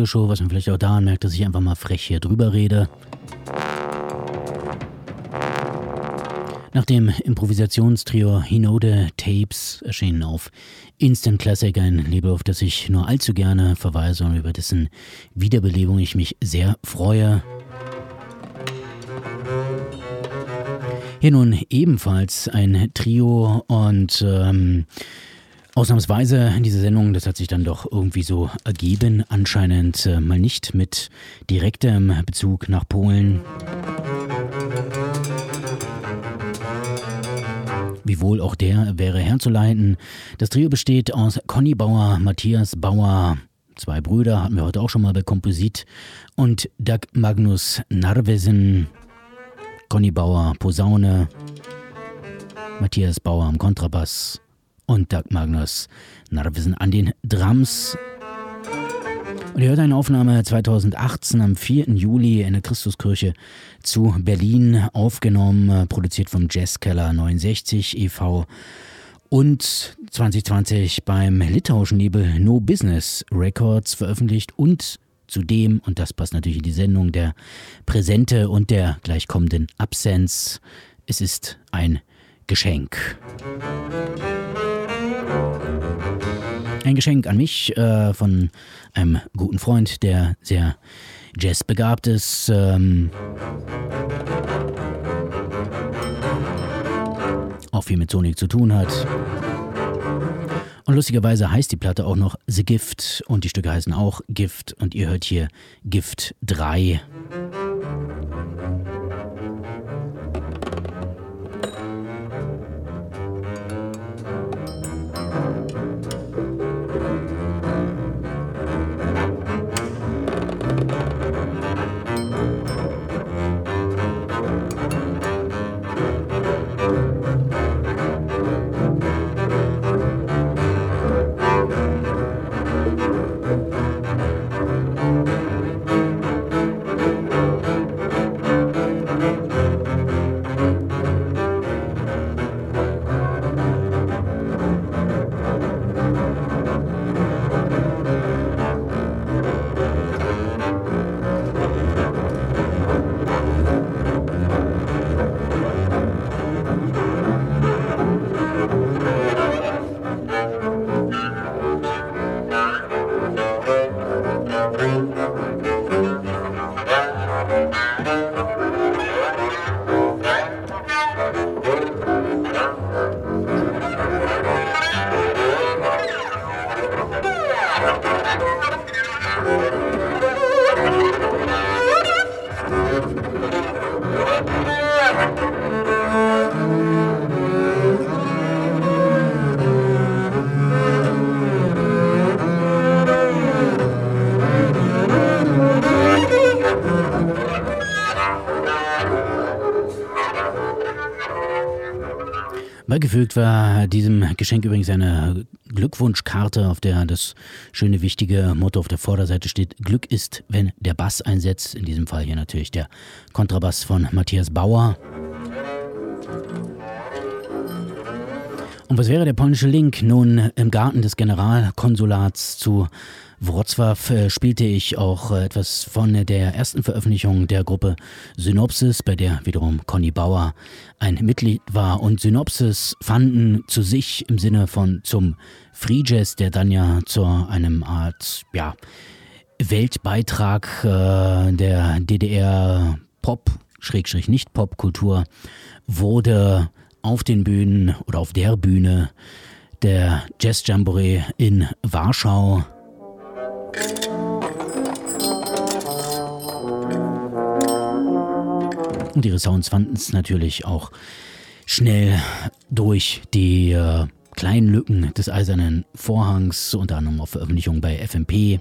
Sonic Radio Show, was man vielleicht auch daran merkt, dass ich einfach mal frech hier drüber rede. Nach dem Improvisationstrio Hinode Tapes erschienen auf Instant Classic, ein Label, auf das ich nur allzu gerne verweise und über dessen Wiederbelebung ich mich sehr freue. Hier nun ebenfalls ein Trio und ähm, Ausnahmsweise in dieser Sendung, das hat sich dann doch irgendwie so ergeben, anscheinend äh, mal nicht mit direktem Bezug nach Polen. Wiewohl auch der wäre herzuleiten. Das Trio besteht aus Conny Bauer, Matthias Bauer, zwei Brüder, hatten wir heute auch schon mal bei Komposit, und Doug Magnus Narvesen, Conny Bauer Posaune, Matthias Bauer am Kontrabass und Doug Magnus Narvesen an den Drums. Und ihr hört eine Aufnahme 2018 am 4. Juli in der Christuskirche zu Berlin aufgenommen, produziert vom Jazzkeller 69 e.V. und 2020 beim litauischen Nebel No Business Records veröffentlicht und zudem, und das passt natürlich in die Sendung, der Präsente und der gleichkommenden Absenz. Es ist ein Geschenk. Ein Geschenk an mich äh, von einem guten Freund, der sehr jazzbegabt ist. Ähm, auch viel mit Sonic zu tun hat. Und lustigerweise heißt die Platte auch noch The Gift und die Stücke heißen auch Gift und ihr hört hier Gift 3. Beigefügt war diesem Geschenk übrigens eine Glückwunschkarte, auf der das schöne, wichtige Motto auf der Vorderseite steht: Glück ist, wenn der Bass einsetzt. In diesem Fall hier natürlich der Kontrabass von Matthias Bauer. Und was wäre der polnische Link? Nun, im Garten des Generalkonsulats zu Wrocław äh, spielte ich auch äh, etwas von der ersten Veröffentlichung der Gruppe Synopsis, bei der wiederum Conny Bauer ein Mitglied war. Und Synopsis fanden zu sich im Sinne von zum Free Jazz, der dann ja zu einem Art, ja, Weltbeitrag äh, der DDR Pop, Schrägstrich nicht Popkultur, wurde auf den Bühnen oder auf der Bühne der Jazz Jamboree in Warschau und ihre Sounds fanden es natürlich auch schnell durch die äh, kleinen Lücken des eisernen Vorhangs, unter anderem auf Veröffentlichungen bei FMP.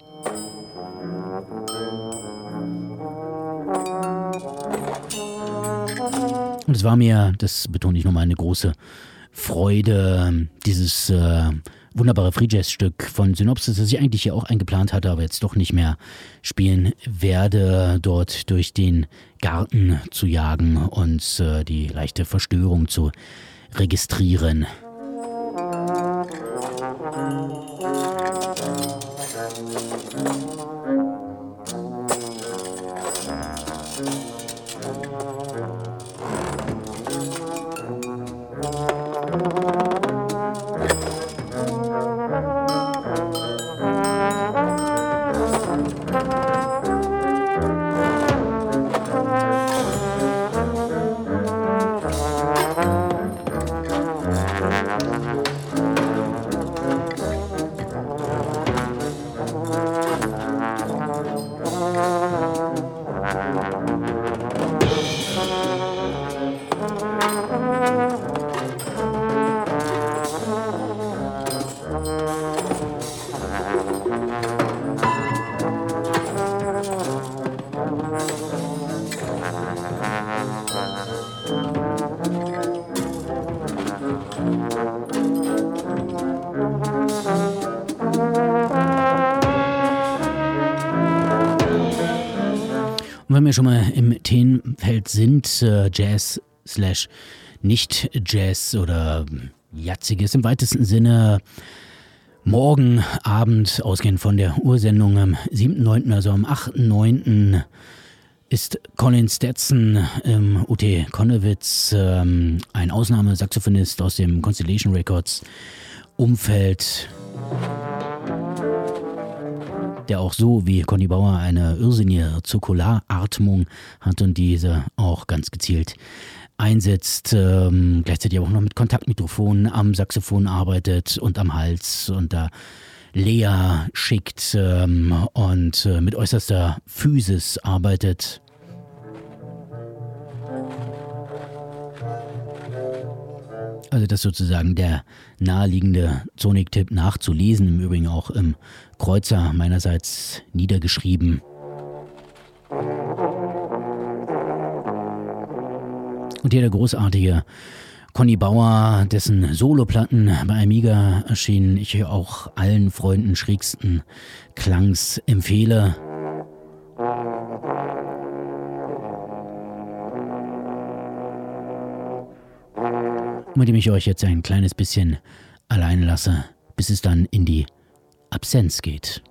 Und es war mir, das betone ich nochmal, eine große Freude, dieses äh, wunderbare Free Jazz Stück von Synopsis, das ich eigentlich ja auch eingeplant hatte, aber jetzt doch nicht mehr spielen werde, dort durch den Garten zu jagen und äh, die leichte Verstörung zu registrieren. Jazz slash nicht Jazz oder Jatziges im weitesten Sinne. Morgen Abend, ausgehend von der Ursendung am 7.9., also am 8.9., ist Colin Stetson im UT Konnewitz, ähm, ein Ausnahmesaxophonist aus dem Constellation Records Umfeld der auch so wie Conny Bauer eine irrsinnige Zirkularatmung hat und diese auch ganz gezielt einsetzt, ähm, gleichzeitig auch noch mit Kontaktmikrofonen am Saxophon arbeitet und am Hals und da Lea schickt ähm, und äh, mit äußerster Physis arbeitet. Also das ist sozusagen der naheliegende Sonic-Tipp nachzulesen, im Übrigen auch im Kreuzer meinerseits niedergeschrieben. Und hier der großartige Conny Bauer, dessen Soloplatten bei Amiga erschienen, ich auch allen Freunden schrägsten Klangs empfehle. Mit dem ich euch jetzt ein kleines bisschen allein lasse, bis es dann in die Absenz geht.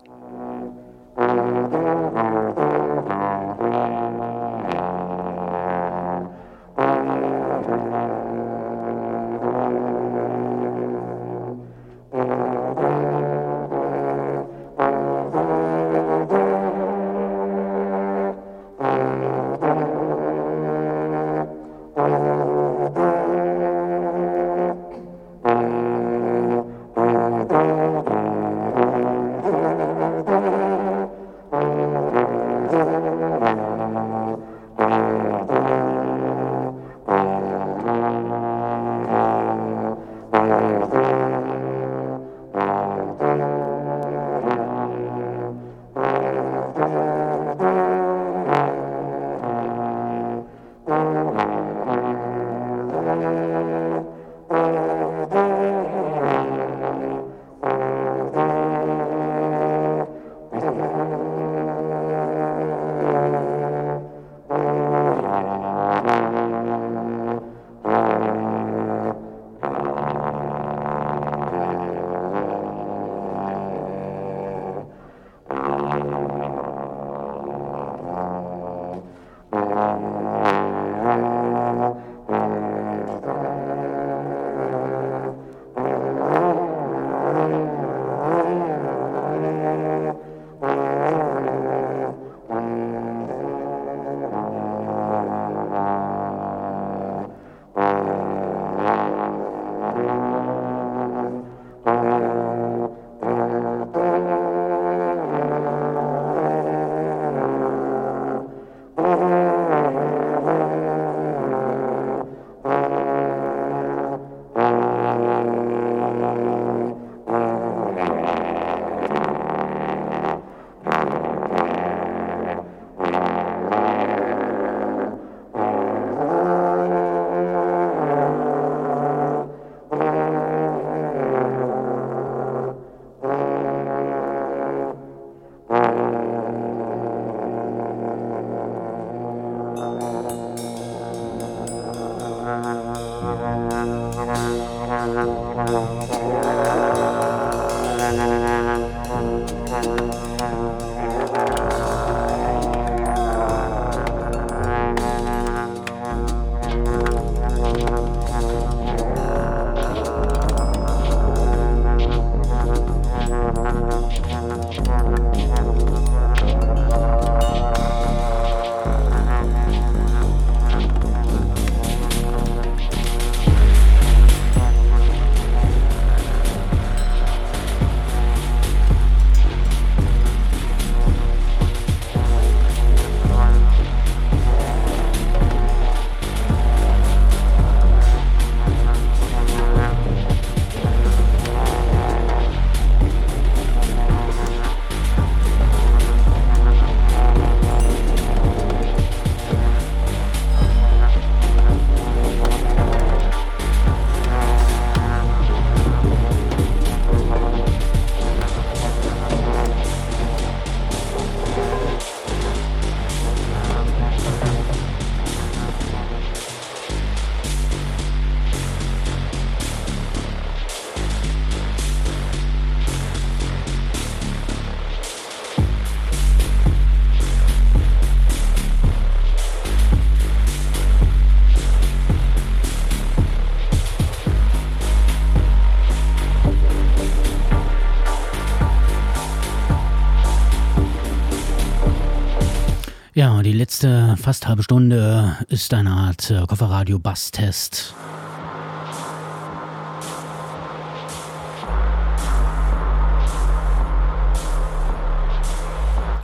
Die letzte fast halbe Stunde ist eine Art äh, Kofferradio-Bass-Test.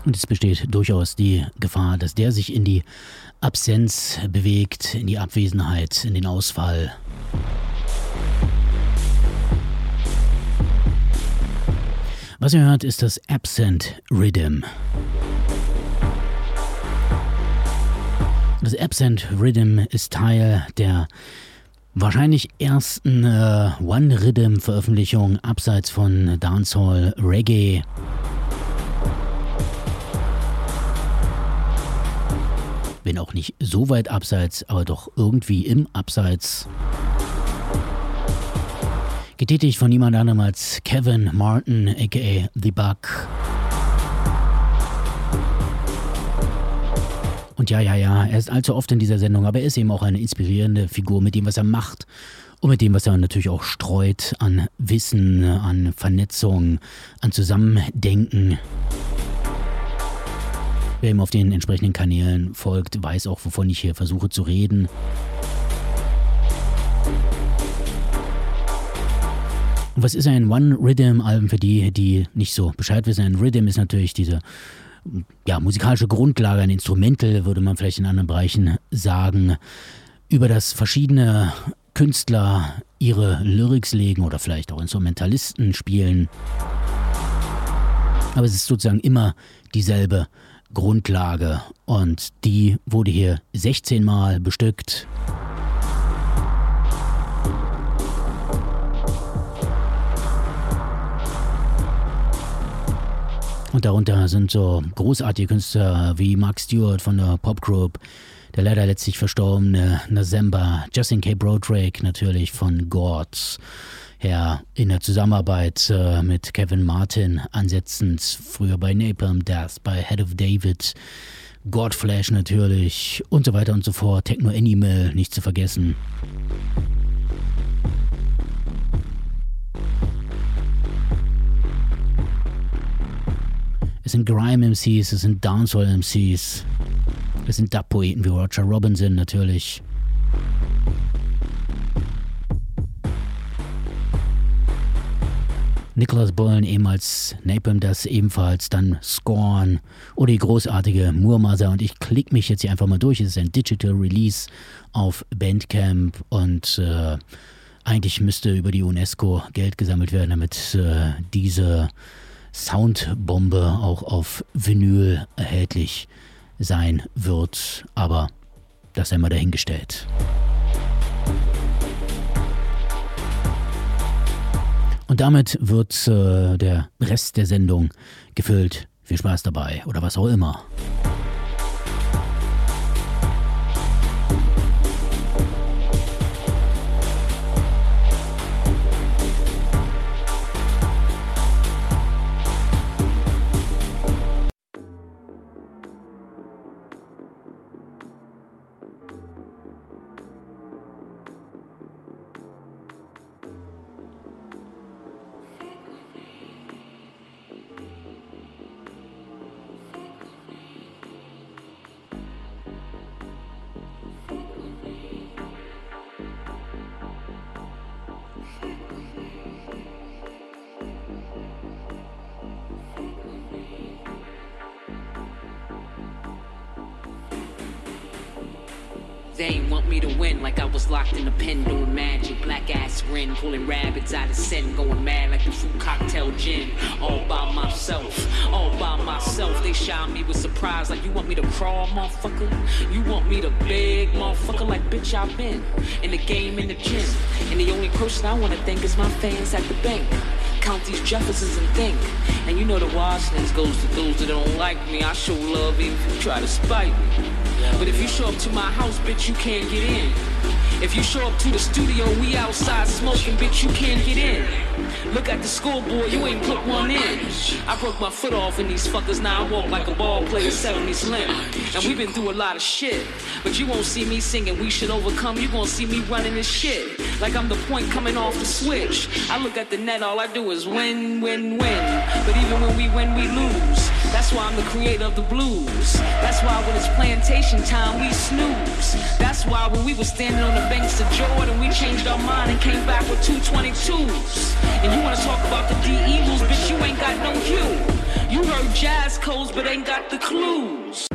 Und es besteht durchaus die Gefahr, dass der sich in die Absenz bewegt, in die Abwesenheit, in den Ausfall. Was ihr hört, ist das Absent Rhythm. Das Absent Rhythm ist Teil der wahrscheinlich ersten äh, One-Rhythm-Veröffentlichung abseits von Dancehall Reggae. Wenn auch nicht so weit abseits, aber doch irgendwie im Abseits. Getätigt von niemand anderem als Kevin Martin, aka The Buck. Und ja, ja, ja, er ist allzu oft in dieser Sendung, aber er ist eben auch eine inspirierende Figur mit dem, was er macht und mit dem, was er natürlich auch streut an Wissen, an Vernetzung, an Zusammendenken. Wer ihm auf den entsprechenden Kanälen folgt, weiß auch, wovon ich hier versuche zu reden. Und was ist ein One-Rhythm-Album für die, die nicht so Bescheid wissen? Ein Rhythm ist natürlich diese ja, musikalische Grundlage, ein Instrumental, würde man vielleicht in anderen Bereichen sagen, über das verschiedene Künstler ihre Lyrics legen oder vielleicht auch Instrumentalisten spielen. Aber es ist sozusagen immer dieselbe Grundlage und die wurde hier 16 Mal bestückt. Und darunter sind so großartige Künstler wie Mark Stewart von der Popgroup, der leider letztlich verstorbene Nazemba, Justin K. Brodrake natürlich von Gods her in der Zusammenarbeit äh, mit Kevin Martin ansetzend, früher bei Napalm Death, bei Head of David, Godflash natürlich und so weiter und so fort, Techno Animal nicht zu vergessen. Es sind Grime-MCs, es sind Dancehall-MCs, es sind Dub-Poeten wie Roger Robinson natürlich. Nicholas Bullen, ehemals Napalm, das ebenfalls, dann Scorn oder die großartige Murmasa und ich klicke mich jetzt hier einfach mal durch. Es ist ein Digital Release auf Bandcamp und äh, Eigentlich müsste über die UNESCO Geld gesammelt werden, damit äh, diese Soundbombe auch auf Vinyl erhältlich sein wird. Aber das sei mal dahingestellt. Und damit wird äh, der Rest der Sendung gefüllt. Viel Spaß dabei oder was auch immer. Sin, going mad like the fruit cocktail gin. All by myself, all by myself. They shot me with surprise like you want me to crawl, motherfucker. You want me to beg, motherfucker, like bitch I've been in the game in the gym. And the only person I wanna thank is my fans at the bank. Count these Jeffersons and think. And you know the Washingtons goes to those that don't like me. I show love even if you try to spite me. But if you show up to my house, bitch, you can't get in. If you show up to the studio, we outside smoking, bitch, you can't get in. Look at the scoreboard, you ain't put one in. I broke my foot off in these fuckers, now I walk like a ball player, 70 slim. And we've been through a lot of shit. But you won't see me singing, we should overcome. You gonna see me running this shit. Like I'm the point coming off the switch. I look at the net, all I do is win, win, win. But even when we win, we lose. That's why I'm the creator of the blues. That's why when it's plantation time, we snooze. That's why when we were standing on the banks of Jordan, we changed our mind and came back with 222s. And you wanna talk about the D evils, bitch, you ain't got no hue. You heard jazz codes, but ain't got the clues.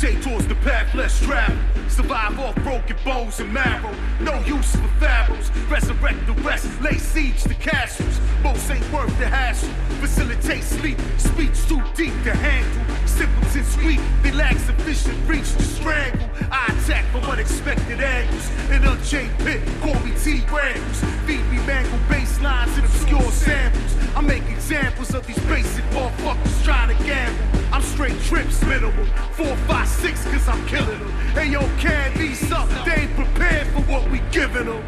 Gravitate towards the path less traveled. Survive off broken bones and marrow. No use for pharaohs. Resurrect the rest. Lay siege to castles. Most ain't worth the hassle. Facilitate sleep. Speech too deep to handle. Simpletons weak. They lack sufficient reach to strangle. I attack from unexpected angles. An unchained pit. Call me T. Randles. Feed me mangled bass lines and obscure samples. I make examples of these basic motherfuckers trying to gamble. I'm straight trips minimal. Four, five, six, cause I'm killing them. Hey yo, can these up? They ain't prepared for what we giving them.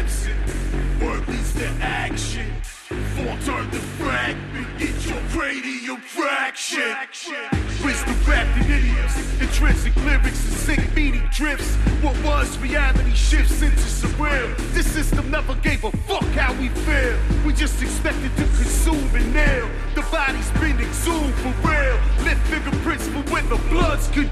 absent. Word leads to action. Form turn to fragment. Get your cranium fraction. Wisdom wrapped in idioms. Intrinsic lyrics drifts. What was reality shifts into surreal. This system never gave a fuck how we feel. We just expected to consume and nail. The body's been exhumed for real. Lift fingerprints for when the bloods could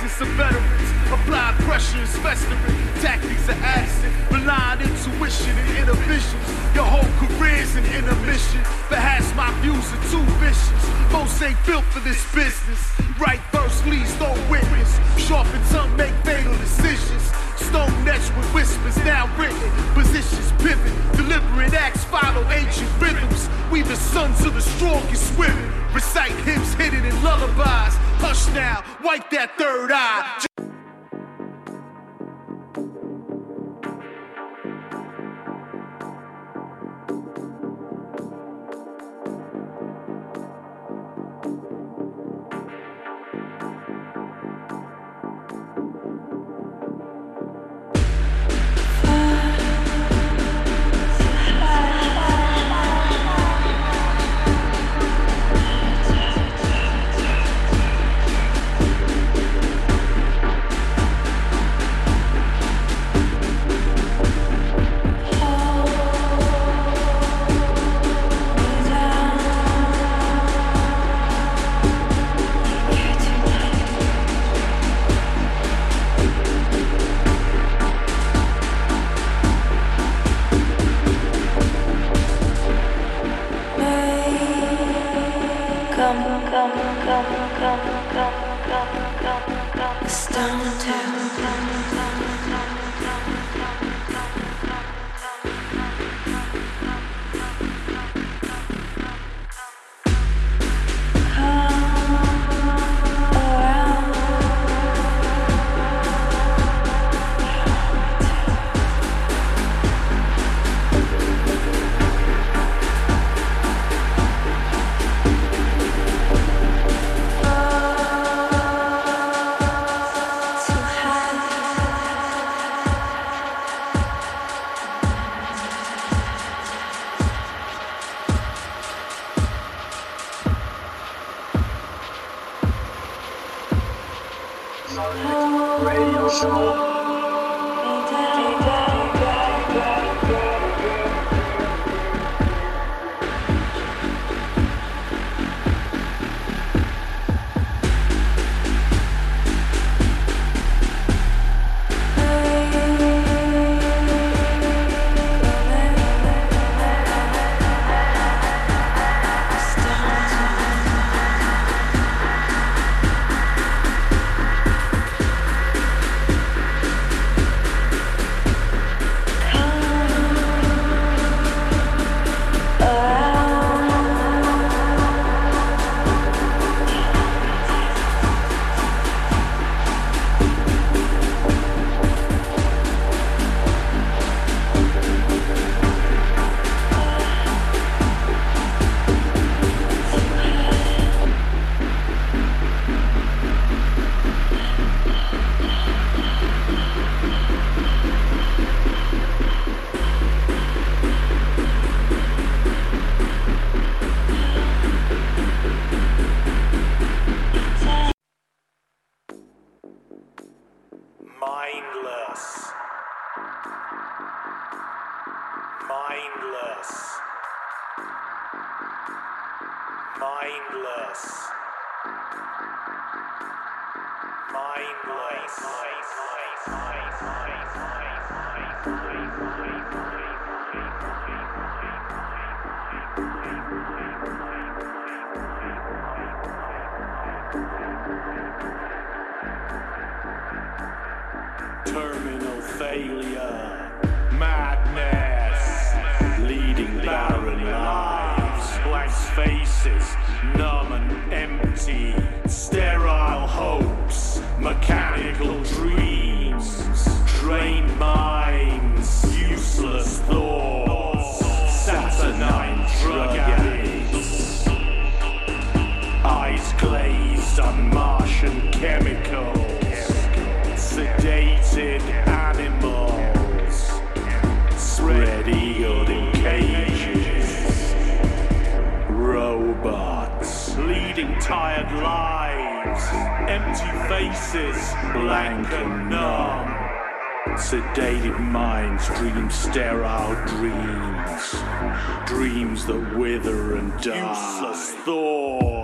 presence of veterans. Apply pressure is festering. Tactics are absent. Blind intuition and inhibitions. Your whole career's an intermission. Perhaps my views are too vicious. Most ain't built for this business. Right verse leads no witness. Sharpen tongue make fatal decisions. Stone etched with whispers now written. Positions pivot. Deliberate acts follow ancient rhythms. We the sons of the strongest women. Recite hymns hidden in lullabies. Hush now, wipe that third eye. Failure, madness, leading barren lives, blank faces, numb and empty, lives, empty faces, blank and numb. Sedated minds dream sterile dreams, dreams that wither and die. Useless thought,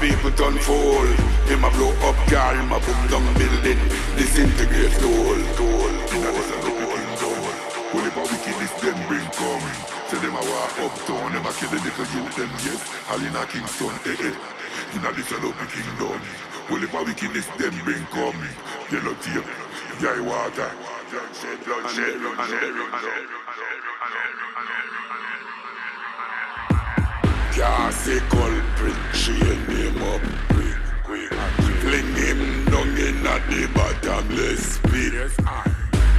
people turn fool. Him a blow up car, him a boom down building, disintegrate tool. Tool. Whole heap of wickedness them bring coming. Say them a walk uptown, them a kill the little youth them yes. All in a Kingston, eh eh. In a this a love kingdom. Whole heap of wickedness them bring coming. Yellow tape, yai water. Bloodshed, bloodshed, bloodshed, bloodshed. Cassie culprit, shake him up quick, quick. Fling them down in at the bottomless pit.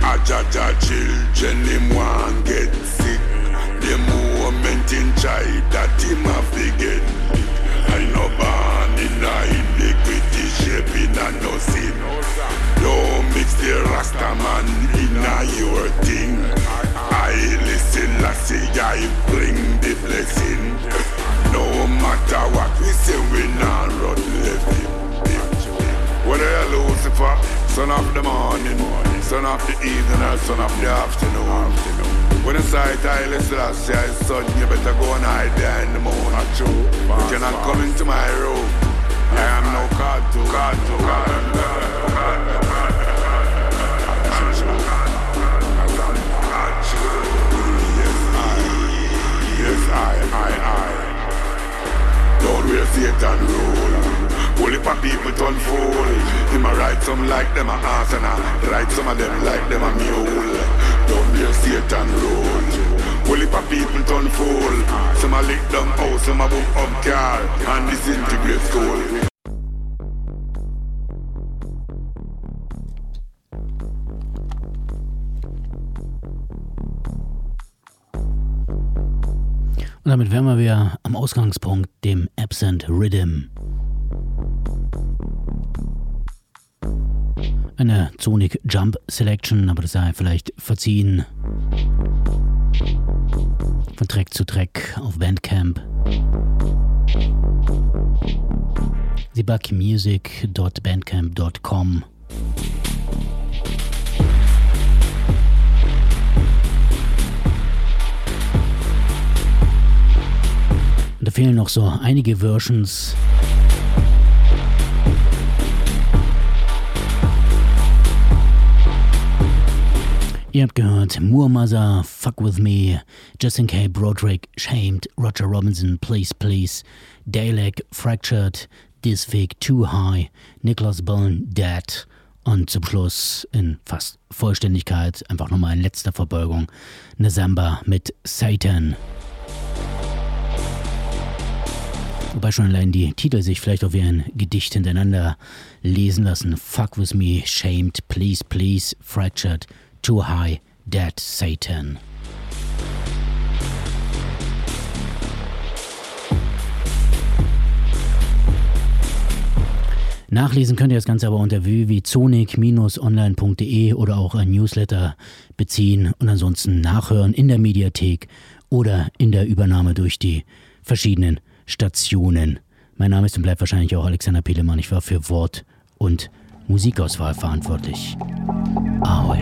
Ajaja children, him want get sick. The moment in child that him have to get. I no born in a iniquity shape in a no sin. Don't mix the rasta man in a your thing. I listen, I see I bring the blessing. No matter what we say, we not run left him. What are you, Lucifer? Son of the morning, son of the evening, or son of the afternoon. When the sight I listen, I say, son, you better go and hide there in the moon. True, You cannot come into my room. I am no cartoon. Cartoon. Yes, Wear Satan rule. Only for people turn fool. Him a write some like them a ass and I write some of them like them a mule. Don't wear Satan rule. Only for people turn fool. Some a lick down house, some a book up car and disintegrate school. Und damit wären wir am Ausgangspunkt, dem Absent Rhythm. Eine Sonic Jump Selection, aber das sei vielleicht verziehen. Von Track zu Track auf Bandcamp. sibakmusic.bandcamp.com Und da fehlen noch so einige Versions. Ihr habt gehört Muamasa, Fuck With Me, Justin K. Broderick, Shamed, Roger Robinson, Please Please, Dalek, Fractured, Disfig, Too High, Nicholas Bone, Dead und zum Schluss in fast Vollständigkeit einfach nochmal in letzter Verbeugung Nazamba mit Satan. Wobei schon allein die Titel sich vielleicht auch wie ein Gedicht hintereinander lesen lassen. Fuck with me, shamed, please, please, fractured, too high, dead Satan. Nachlesen könnt ihr das Ganze aber unter www.zonic-online.de oder auch ein Newsletter beziehen und ansonsten nachhören in der Mediathek oder in der Übernahme durch die verschiedenen Stationen. Mein Name ist und bleibt wahrscheinlich auch Alexander Pelemann. Ich war für Wort und Musikauswahl verantwortlich. Ahoi.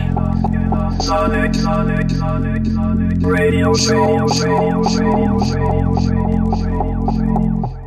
Sonic, Sonic, Sonic, Sonic, Radio Show, Radio Show, Radio Show, Radio Show.